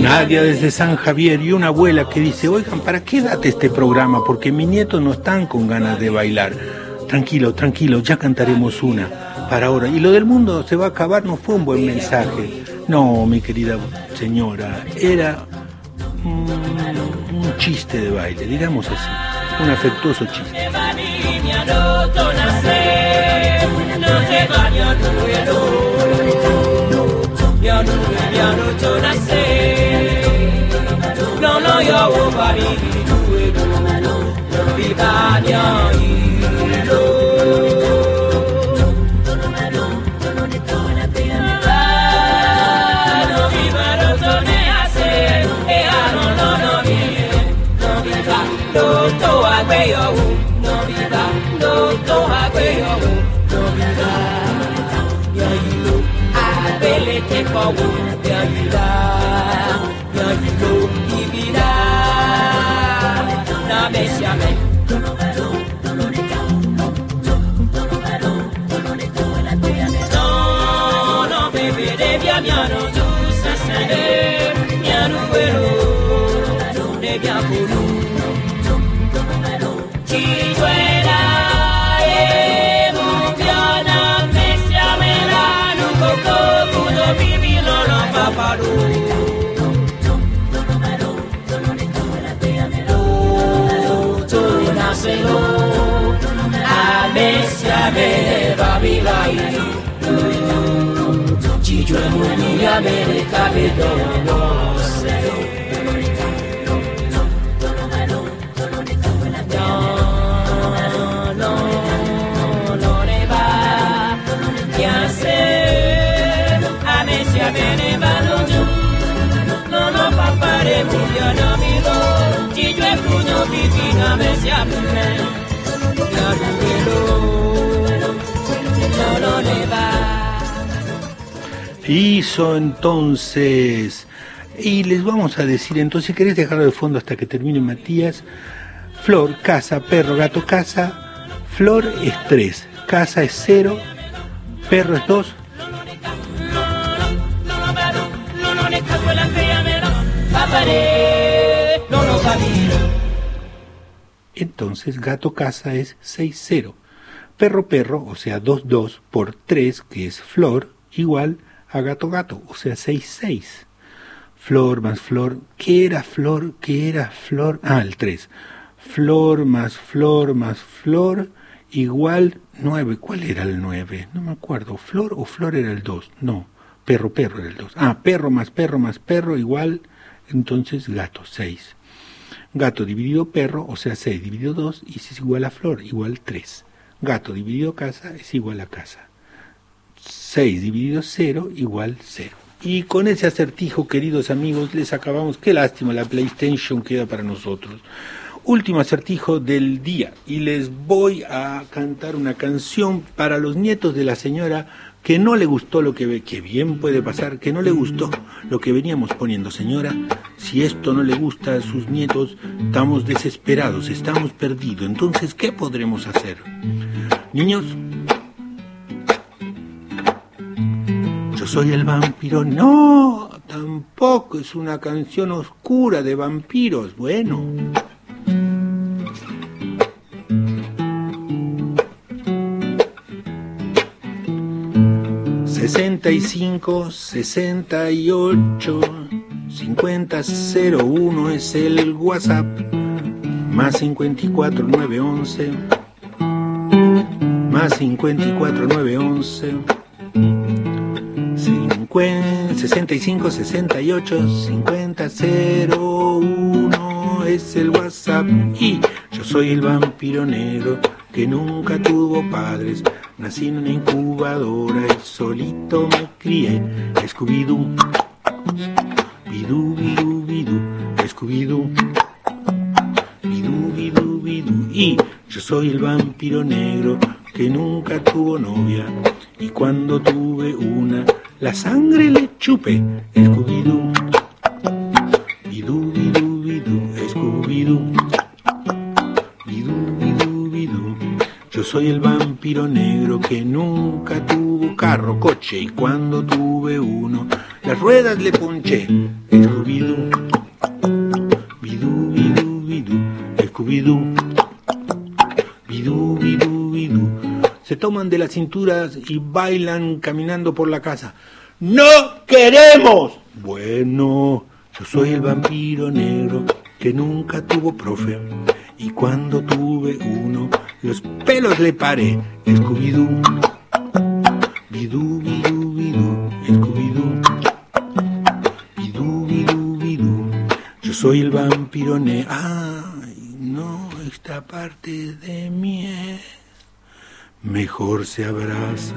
Nadia desde San Javier y una abuela que dice, oigan, ¿para qué date este programa? Porque mis nietos no están con ganas de bailar. Tranquilo, tranquilo, ya cantaremos una para ahora. Y lo del mundo se va a acabar no fue un buen mensaje. No, mi querida señora, era mm, un chiste de baile, digamos así, un afectuoso chiste. Bionu, bionu tonase Nono yo wo Don't throw away your be back. Don't throw away. Yo won't body do it. Viva No, mesia, me, babilai. Chijuela, munia, me, cabedo, no, sé. No, no, no ne va. Bien se, a me si a me ne va no ju. No, no, papá de mu yo no mi do. Chi yo e ku no pipi na me si a Hizo entonces. Y les vamos a decir, entonces, ¿querés dejarlo de fondo hasta que termine Matías? Flor, casa, perro, gato, casa. Flor es 3, casa es 0, perro es 2, No, no ne cago la que ya me da. Papá de, no, no va bien. entonces gato, casa es 6-0. Perro, perro, o sea 2-2 por 3, que es flor, igual a gato, gato, o sea 6-6. Flor más flor, ¿qué era flor? ¿Qué era flor? Ah, el 3. Flor más flor más flor igual 9. ¿Cuál era el 9? No me acuerdo. ¿Flor o flor era el 2? No. Perro, perro era el 2. Ah, perro más perro más perro igual entonces gato, 6. Gato dividido perro, o sea 6 dividido 2, y si es igual a flor, igual 3. Gato dividido casa es igual a casa. 6 dividido 0 igual 0. Y con ese acertijo, queridos amigos, les acabamos. Qué lástima, la PlayStation queda para nosotros. Último acertijo del día. Y les voy a cantar una canción para los nietos de la señora que no le gustó lo que ve, que bien puede pasar, que no le gustó lo que veníamos poniendo, señora. Si esto no le gusta a sus nietos, estamos desesperados, estamos perdidos. Entonces, ¿qué podremos hacer? Niños, soy el vampiro. No, tampoco es una canción oscura de vampiros. Bueno. Sesenta y cinco, sesenta y ocho, cincuenta cero uno es el WhatsApp, más cincuenta y cuatro nueve once, más cincuenta y cuatro nueve once. 65 68 50 01 es el WhatsApp y yo soy el vampiro negro que nunca tuvo padres. Nací en una incubadora y solito me crié. Scooby-Doo, bidú, bidú, bidú, Scooby-Doo, bidú, bidú, bidú. Y yo soy el vampiro negro que nunca tuvo novia y cuando tuve una la sangre le chupé. Scooby-Doo, bidú, bidú, bidú, Scooby-Doo, bidú, bidú, bidú. Yo soy el vampiro negro que nunca tuvo carro, coche y cuando tuve uno, las ruedas le ponché. Scooby-Doo, toman de las cinturas y bailan caminando por la casa. ¡No queremos! Bueno, yo soy el vampiro negro que nunca tuvo profe. Y cuando tuve uno, los pelos le paré. Scooby-Doo, bidú, bidú, bidú, Scooby-Doo, bidú, bidú, bidú. Yo soy el vampiro negro. Ay, no, esta parte de mí mejor se abraza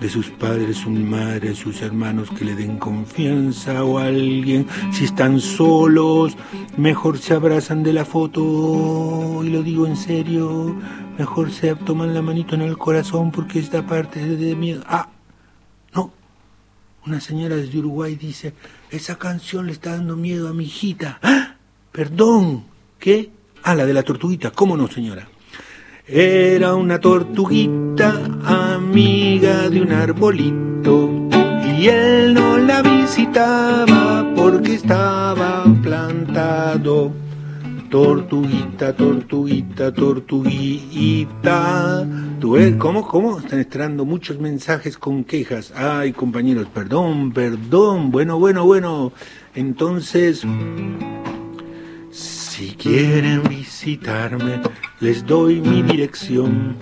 de sus padres, su madre, sus hermanos que le den confianza o alguien. Si están solos, mejor se abrazan de la foto, y lo digo en serio, mejor se toman la manito en el corazón porque esta parte es de miedo. Ah, no. Una señora desde Uruguay dice, esa canción le está dando miedo a mi hijita. ¡Ah! Perdón, ¿qué? Ah, la de la tortuguita, ¿cómo no, señora? Era una tortuguita amiga de un arbolito y él no la visitaba porque estaba plantado. Tortuguita, tortuguita, tortuguita. ¿Tú ves? ¿Cómo, cómo? Están entrando muchos mensajes con quejas. Ay, compañeros, perdón, perdón. Bueno, bueno, bueno. Entonces, si quieren visitarme, les doy mi dirección.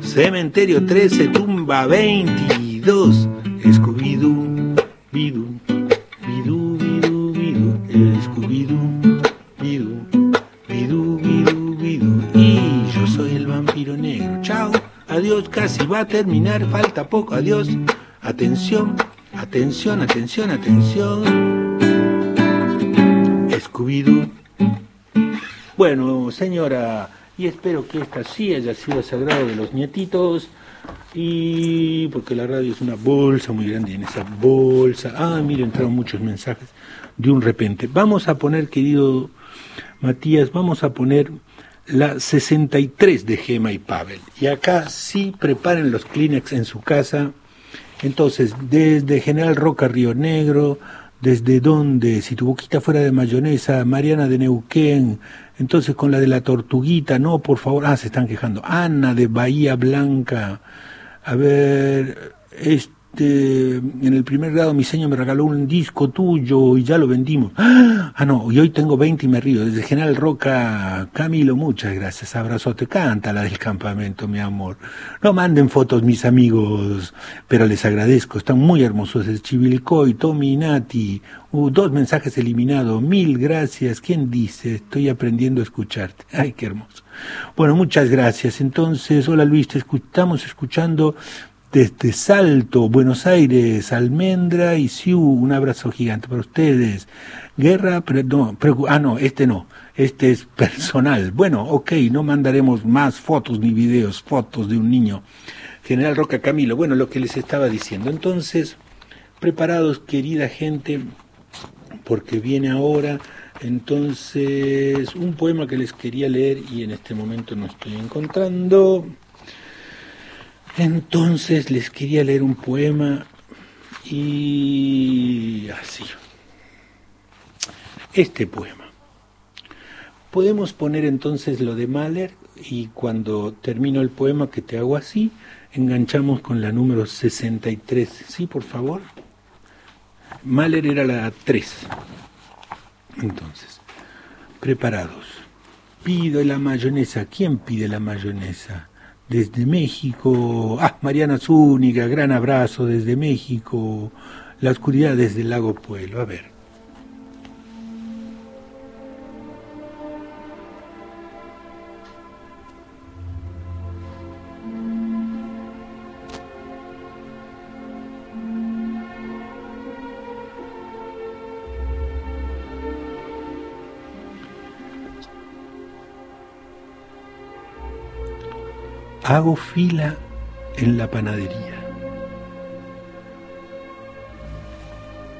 Cementerio 13, tumba 22. Scooby-Doo, bidú, bidú, bidú, bidú, el Scooby-Doo, bidú, bidú, bidú, bidú. Y yo soy el vampiro negro. Chao, adiós, casi va a terminar, falta poco, adiós. Atención, atención, atención, atención. Scooby-Doo. Bueno, señora, y espero que esta sí haya sido sagrado de los nietitos. Y porque la radio es una bolsa muy grande, y en esa bolsa. Ah, mire, entraron muchos mensajes de un repente. Vamos a poner, querido Matías, vamos a poner la 63 de Gema y Pavel. Y acá sí preparen los Kleenex en su casa. Entonces, desde General Roca, Río Negro, desde donde, si tu boquita fuera de mayonesa, Mariana de Neuquén, entonces con la de la tortuguita, no, por favor, ah, se están quejando, Ana de Bahía Blanca, a ver, en el primer grado mi señor me regaló un disco tuyo y ya lo vendimos. Ah, no, y hoy tengo 20 y me río. Desde General Roca, Camilo, muchas gracias. Abrazote, canta la del campamento, mi amor. No manden fotos mis amigos, pero les agradezco. Están muy hermosos. Es Chivilcoy, Tommy y Nati. Uh, dos mensajes eliminados. Mil gracias. ¿Quién dice? Estoy aprendiendo a escucharte. Ay, qué hermoso. Bueno, muchas gracias. Entonces, hola Luis, te escu- estamos escuchando desde Salto, Buenos Aires, Almendra y Siu, un abrazo gigante para ustedes. Guerra, ah, no, este no, este es personal. Bueno, ok, no mandaremos más fotos ni videos, fotos de un niño. General Roca Camilo, bueno, lo que les estaba diciendo. Entonces, preparados, querida gente, porque viene ahora, entonces, un poema que les quería leer y en este momento no estoy encontrando. Entonces les quería leer un poema y así. Este poema. Podemos poner entonces lo de Mahler y cuando termino el poema que te hago así, enganchamos con la número 63. ¿Sí, por favor? Mahler era la 3. Entonces, preparados. Pido la mayonesa. ¿Quién pide la mayonesa? Desde México. Ah, Mariana Zúñiga, gran abrazo desde México. La oscuridad desde el lago Pueblo. A ver. Hago fila en la panadería.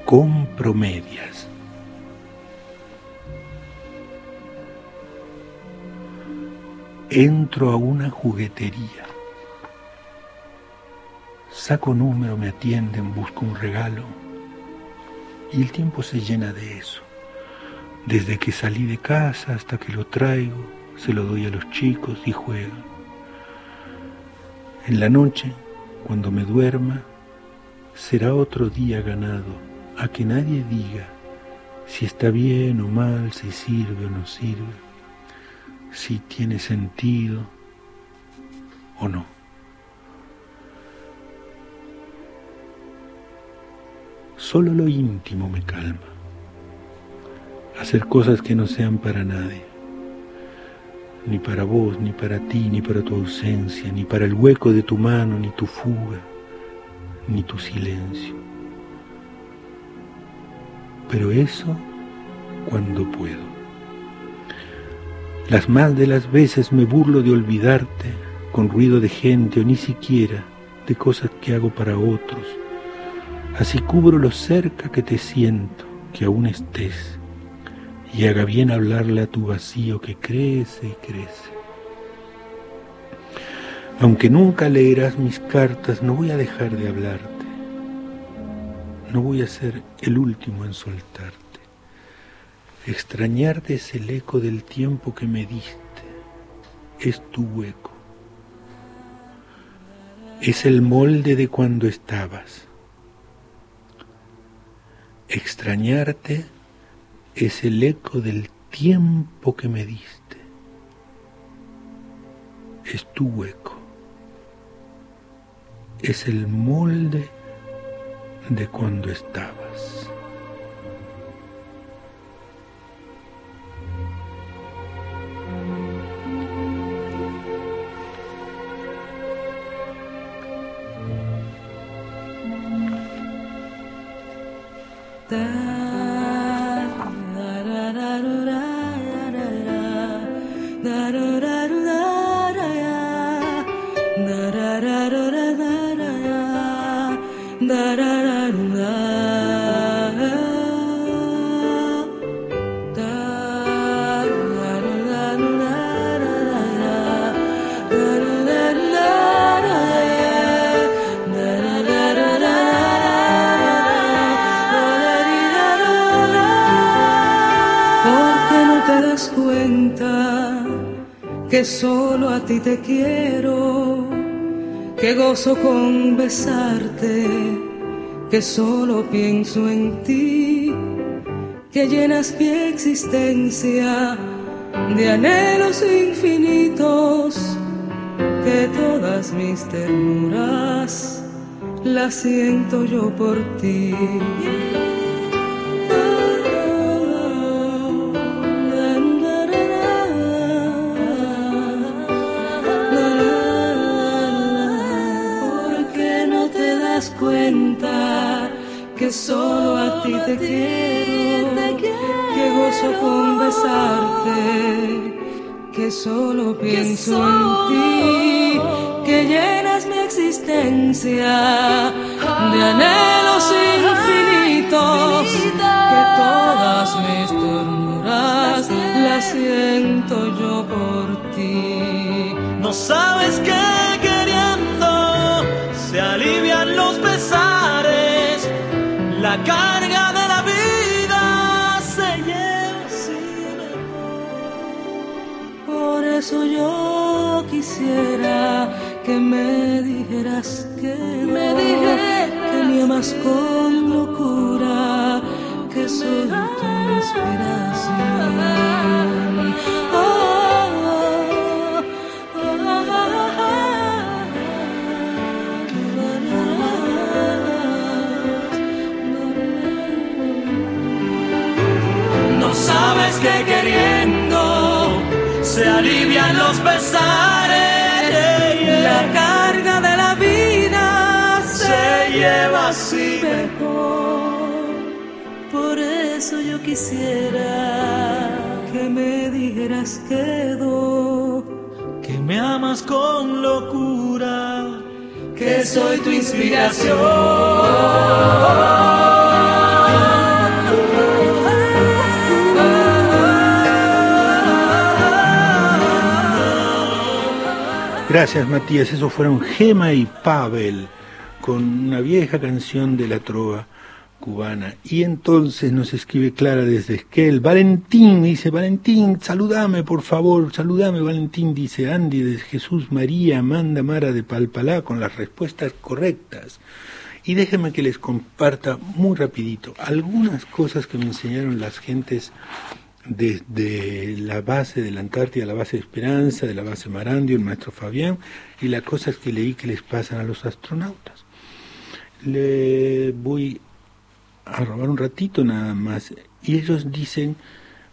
Compro medias. Entro a una juguetería. Saco número, me atienden, busco un regalo. Y el tiempo se llena de eso. Desde que salí de casa hasta que lo traigo, se lo doy a los chicos y juegan. En la noche, cuando me duerma, será otro día ganado, a que nadie diga si está bien o mal, si sirve o no sirve, si tiene sentido o no. Solo lo íntimo me calma. Hacer cosas que no sean para nadie ni para vos, ni para ti, ni para tu ausencia, ni para el hueco de tu mano, ni tu fuga, ni tu silencio. Pero eso cuando puedo. Las más de las veces me burlo de olvidarte con ruido de gente o ni siquiera de cosas que hago para otros. Así cubro lo cerca que te siento, que aún estés y haga bien hablarle a tu vacío que crece y crece. Aunque nunca leerás mis cartas, no voy a dejar de hablarte. No voy a ser el último en soltarte. Extrañarte es el eco del tiempo que me diste. Es tu hueco. Es el molde de cuando estabas. Extrañarte es el eco del tiempo que me diste. Es tu hueco. Es el molde de cuando estabas. Gozo con besarte, que solo pienso en ti, que llenas mi existencia de anhelos infinitos, que todas mis ternuras las siento yo por ti. Solo pienso Gracias Matías, eso fueron Gema y Pavel con una vieja canción de la trova cubana. Y entonces nos escribe Clara desde Esquel, Valentín, dice Valentín, saludame por favor, saludame Valentín, dice Andy de Jesús María, Amanda Mara de Palpalá con las respuestas correctas. Y déjenme que les comparta muy rapidito algunas cosas que me enseñaron las gentes desde la base de la Antártida, la base de Esperanza, de la base Marandio, el maestro Fabián, y las cosas que leí que les pasan a los astronautas. Le voy a robar un ratito nada más. Y ellos dicen,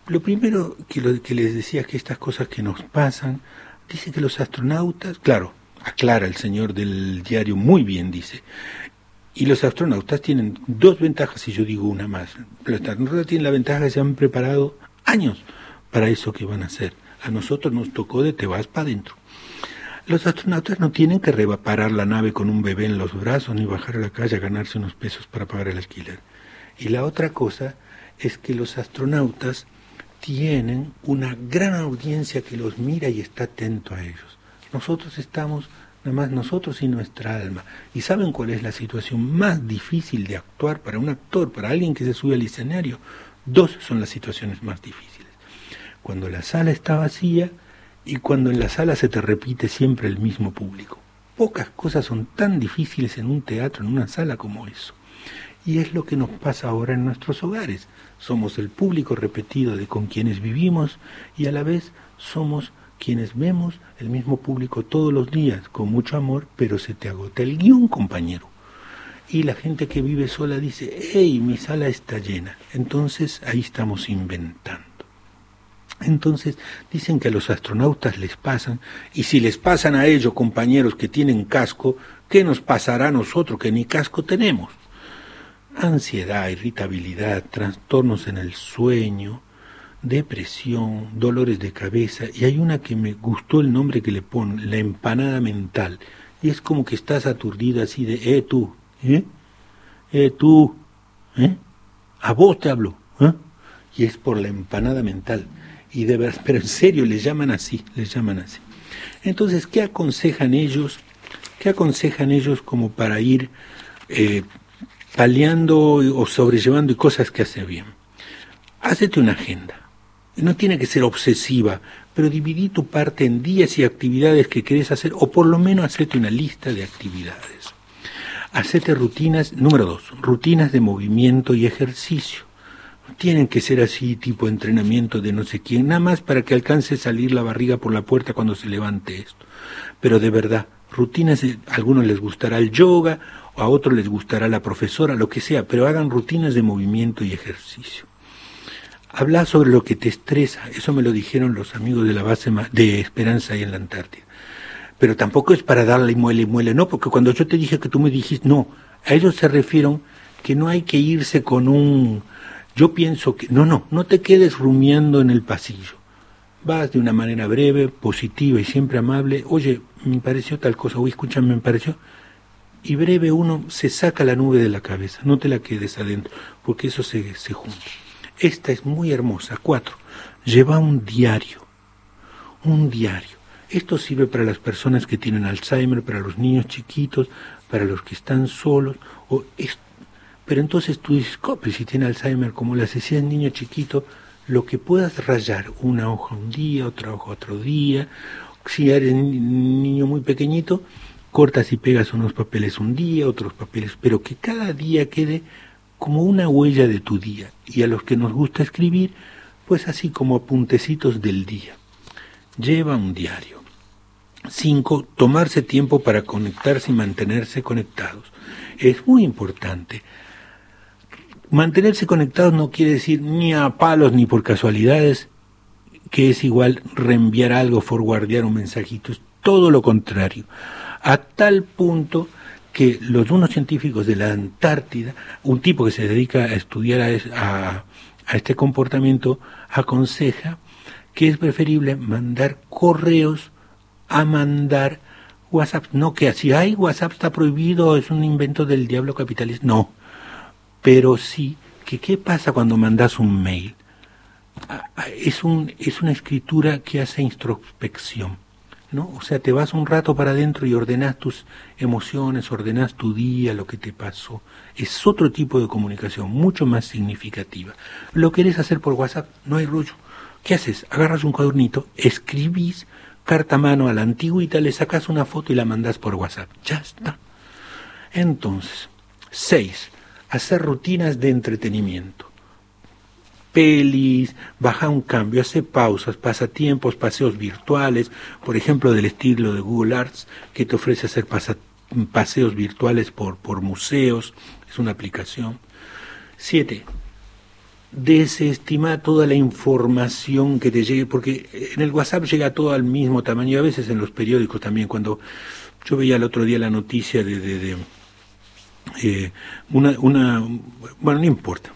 lo primero que, lo, que les decía que estas cosas que nos pasan, dice que los astronautas, claro, aclara el señor del diario muy bien, dice, y los astronautas tienen dos ventajas, y yo digo una más. Los astronautas tienen la ventaja que se han preparado años para eso que van a hacer. A nosotros nos tocó de te vas para adentro. Los astronautas no tienen que reparar la nave con un bebé en los brazos ni bajar a la calle a ganarse unos pesos para pagar el alquiler. Y la otra cosa es que los astronautas tienen una gran audiencia que los mira y está atento a ellos. Nosotros estamos, nada más nosotros y nuestra alma. ¿Y saben cuál es la situación más difícil de actuar para un actor, para alguien que se sube al escenario? Dos son las situaciones más difíciles. Cuando la sala está vacía y cuando en la sala se te repite siempre el mismo público. Pocas cosas son tan difíciles en un teatro, en una sala como eso. Y es lo que nos pasa ahora en nuestros hogares. Somos el público repetido de con quienes vivimos y a la vez somos quienes vemos el mismo público todos los días, con mucho amor, pero se te agota el guion, compañero y la gente que vive sola dice, hey, mi sala está llena. Entonces ahí estamos inventando. Entonces dicen que a los astronautas les pasan, y si les pasan a ellos compañeros que tienen casco, ¿qué nos pasará a nosotros que ni casco tenemos? Ansiedad, irritabilidad, trastornos en el sueño, depresión, dolores de cabeza, y hay una que me gustó el nombre que le ponen, la empanada mental, y es como que estás aturdida así de, eh tú, ¿eh? Eh, tú, ¿eh? A vos te hablo, ¿eh? Y es por la empanada mental. Y de ver, pero en serio, les llaman así, les llaman así. Entonces, ¿qué aconsejan ellos? ¿Qué aconsejan ellos como para ir paliando o sobrellevando cosas que hace bien? Hácete una agenda. No tiene que ser obsesiva, pero dividí tu parte en días y actividades que querés hacer, o por lo menos hacete una lista de actividades. Hacete rutinas, número dos, rutinas de movimiento y ejercicio. No tienen que ser así, tipo entrenamiento de no sé quién, nada más para que alcance a salir la barriga por la puerta cuando se levante esto. Pero de verdad, rutinas, de- a algunos les gustará el yoga, a otros les gustará la profesora, lo que sea, pero hagan rutinas de movimiento y ejercicio. Habla sobre lo que te estresa, eso me lo dijeron los amigos de la base de Esperanza ahí en la Antártida. Pero tampoco es para darle muele y muele, no, porque cuando yo te dije que tú me dijiste, no, a ellos se refieren que no hay que irse con un, yo pienso que, no, no, no te quedes rumiando en el pasillo. Vas de una manera breve, positiva y siempre amable, oye, me pareció tal cosa, oye, escúchame, me pareció, y breve uno se saca la nube de la cabeza, no te la quedes adentro, porque eso se, se junta. Esta es muy hermosa. Cuatro, lleva un diario, un diario. Esto sirve para las personas que tienen Alzheimer, para los niños chiquitos, para los que están solos, o Pero entonces tú dices, "Cope, si tiene Alzheimer, como haces si es niño chiquito, lo que puedas rayar, una hoja un día, otra hoja otro día, si eres ni- niño muy pequeñito, cortas y pegas unos papeles un día, otros papeles, pero que cada día quede como una huella de tu día. Y a los que nos gusta escribir, pues así como apuntecitos del día. Lleva un diario. Cinco, tomarse tiempo para conectarse y mantenerse conectados. Es muy importante. Mantenerse conectados no quiere decir ni a palos ni por casualidades, que es igual reenviar algo, forwardear un mensajito. Es todo lo contrario. A tal punto que los unos científicos de la Antártida, un tipo que se dedica a estudiar a, es- a- a este comportamiento, aconseja que es preferible mandar correos a mandar WhatsApp. No que así, ay, WhatsApp está prohibido, es un invento del diablo capitalista. No, pero sí que qué pasa cuando mandas un mail. Es, un, es una escritura que hace introspección. ¿no? O sea, te vas un rato para adentro y ordenas tus emociones, ordenas tu día, lo que te pasó. Es otro tipo de comunicación, mucho más significativa. Lo querés hacer por WhatsApp, no hay rollo. ¿Qué haces? Agarras un cuadernito, escribís carta a mano a la antigüita, le sacas una foto y la mandas por WhatsApp. Ya está. Entonces, seis, hacer rutinas de entretenimiento pelis, baja un cambio, hace pausas, pasatiempos, paseos virtuales, por ejemplo, del estilo de Google Arts, que te ofrece hacer paseos virtuales por, por museos, es una aplicación. Siete, desestima toda la información que te llegue, porque en el WhatsApp llega todo al mismo tamaño, a veces en los periódicos también, cuando yo veía el otro día la noticia de, de, de, eh, una, una, bueno, no importa,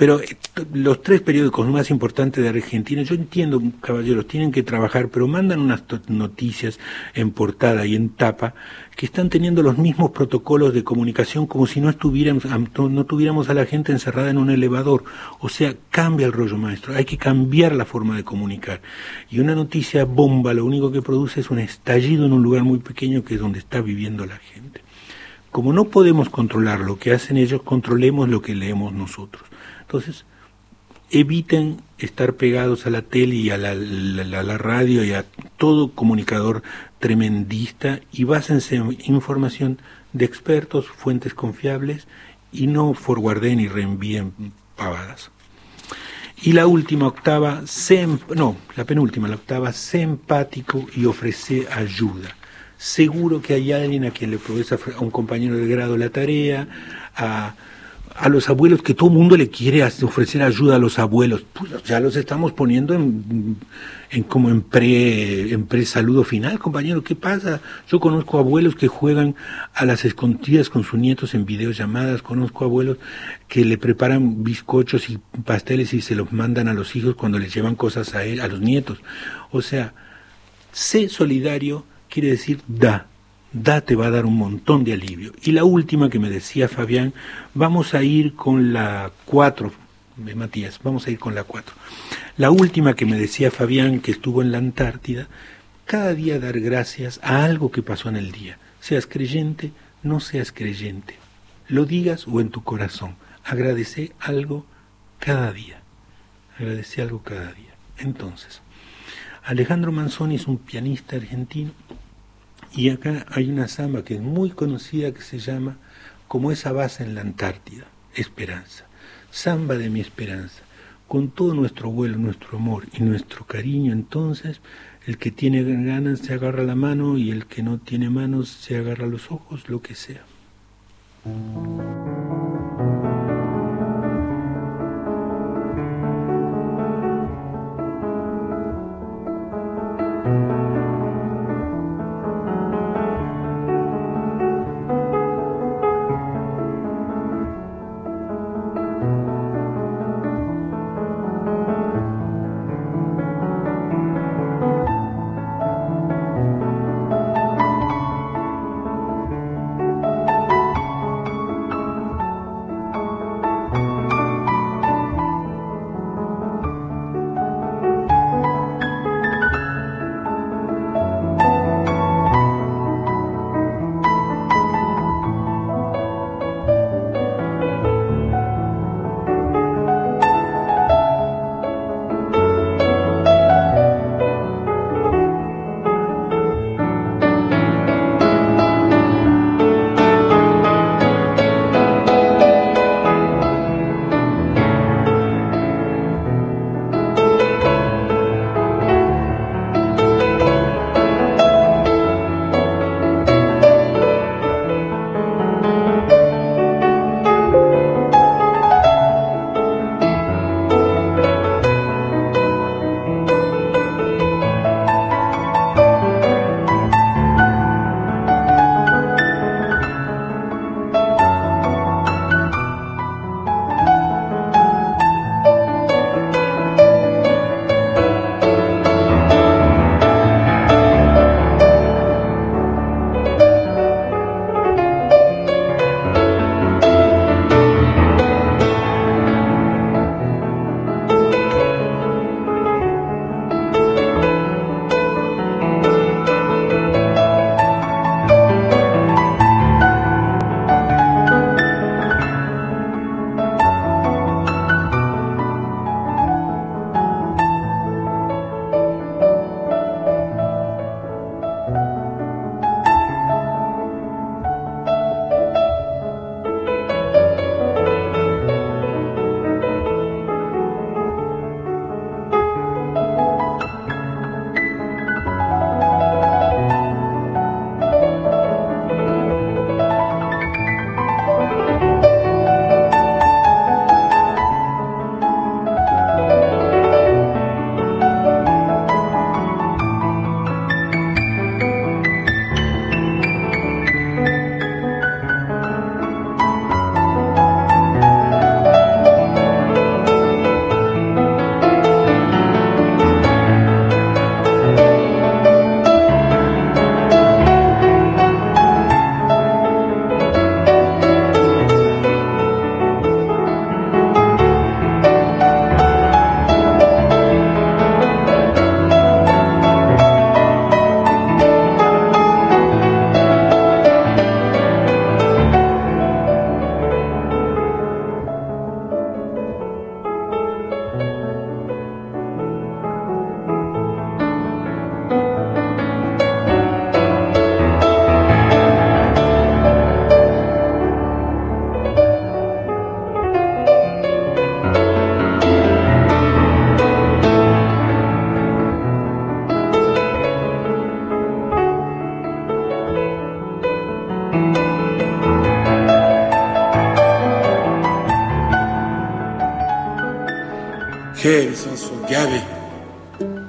pero eh, los tres periódicos más importantes de Argentina, yo entiendo, caballeros, tienen que trabajar, pero mandan unas noticias en portada y en tapa que están teniendo los mismos protocolos de comunicación como si no estuviéramos, am- no no tuviéramos a la gente encerrada en un elevador. O sea, cambia el rollo maestro, hay que cambiar la forma de comunicar. Y una noticia bomba lo único que produce es un estallido en un lugar muy pequeño que es donde está viviendo la gente. Como no podemos controlar lo que hacen ellos, controlemos lo que leemos nosotros. Entonces, eviten estar pegados a la tele y a la, radio y a todo comunicador tremendista y básense en información de expertos, fuentes confiables y no forwarden y reenvíen pavadas. Y la última octava, sé, no, la penúltima, la octava, sé empático y ofrece ayuda. Seguro que hay alguien a quien le ofre- a un compañero de grado la tarea, a, a los abuelos, que todo el mundo le quiere ofrecer ayuda a los abuelos. Pues ya los estamos poniendo en, en como en pre, en pre saludo final, compañero. ¿Qué pasa? Yo conozco abuelos que juegan a las escondidas con sus nietos en videollamadas. Conozco abuelos que le preparan bizcochos y pasteles y se los mandan a los hijos cuando les llevan cosas a él, a los nietos. O sea, sé solidario quiere decir da. Da te va a dar un montón de alivio. Y la última que me decía Fabián, vamos a ir con la 4, de Matías, vamos a ir con la 4. La última que me decía Fabián, que estuvo en la Antártida, cada día dar gracias a algo que pasó en el día. Seas creyente, no seas creyente. Lo digas o en tu corazón. Agradece algo cada día. Agradece algo cada día. Entonces, Alejandro Manzoni es un pianista argentino y acá hay una samba que es muy conocida que se llama Como esa base en la Antártida, Esperanza. Samba de mi esperanza. Con todo nuestro vuelo, nuestro amor y nuestro cariño, entonces, el que tiene ganas se agarra la mano y el que no tiene manos se agarra los ojos, lo que sea.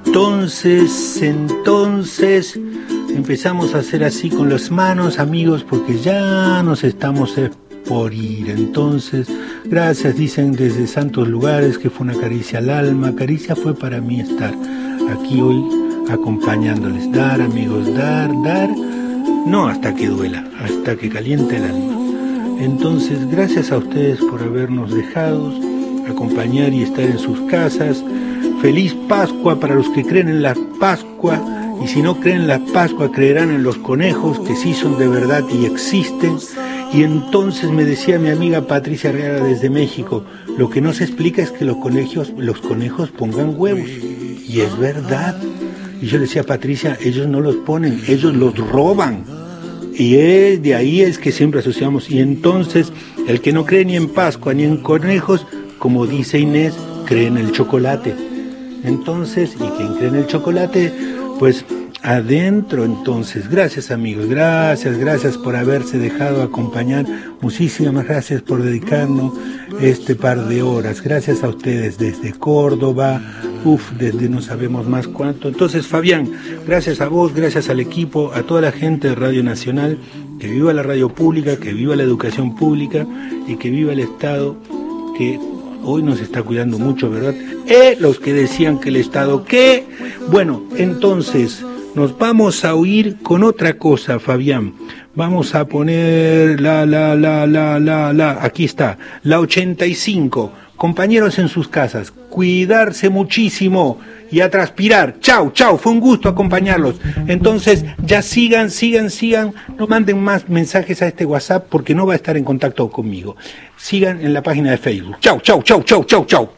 Entonces, entonces, empezamos a hacer así con las manos, amigos, porque ya nos estamos eh, por ir. Entonces, gracias, dicen desde santos lugares, que fue una caricia al alma. Caricia fue para mí estar aquí hoy acompañándoles. Dar, amigos, dar, dar. No hasta que duela, hasta que caliente el alma. Entonces, gracias a ustedes por habernos dejado acompañar y estar en sus casas. Feliz Pascua para los que creen en la Pascua y si no creen en la Pascua creerán en los conejos que sí son de verdad y existen. Y entonces me decía mi amiga Patricia Herrera desde México, lo que no se explica es que los conejos, los conejos pongan huevos. Y es verdad. Y yo le decía a Patricia, ellos no los ponen, ellos los roban. Y es, de ahí es que siempre asociamos. Y entonces, el que no cree ni en Pascua ni en conejos, como dice Inés, cree en el chocolate. Entonces, y quien cree en el chocolate, pues adentro entonces. Gracias amigos, gracias, gracias por haberse dejado acompañar. Muchísimas gracias por dedicarnos este par de horas. Gracias a ustedes desde Córdoba, uf, desde no sabemos más cuánto. Entonces, Fabián, gracias a vos, gracias al equipo, a toda la gente de Radio Nacional, que viva la radio pública, que viva la educación pública y que viva el Estado que hoy nos está cuidando mucho, ¿verdad? Eh, los que decían que el Estado, ¿qué? Bueno, entonces nos vamos a oír con otra cosa, Fabián. Vamos a poner la, la, la, la, la, la, aquí está, la 85. Compañeros en sus casas, cuidarse muchísimo y a transpirar. Chau, chau, fue un gusto acompañarlos. Entonces, ya sigan, sigan, sigan. No manden más mensajes a este WhatsApp porque no va a estar en contacto conmigo. Sigan en la página de Facebook. Chau, chau, chau, chau, chau, chau.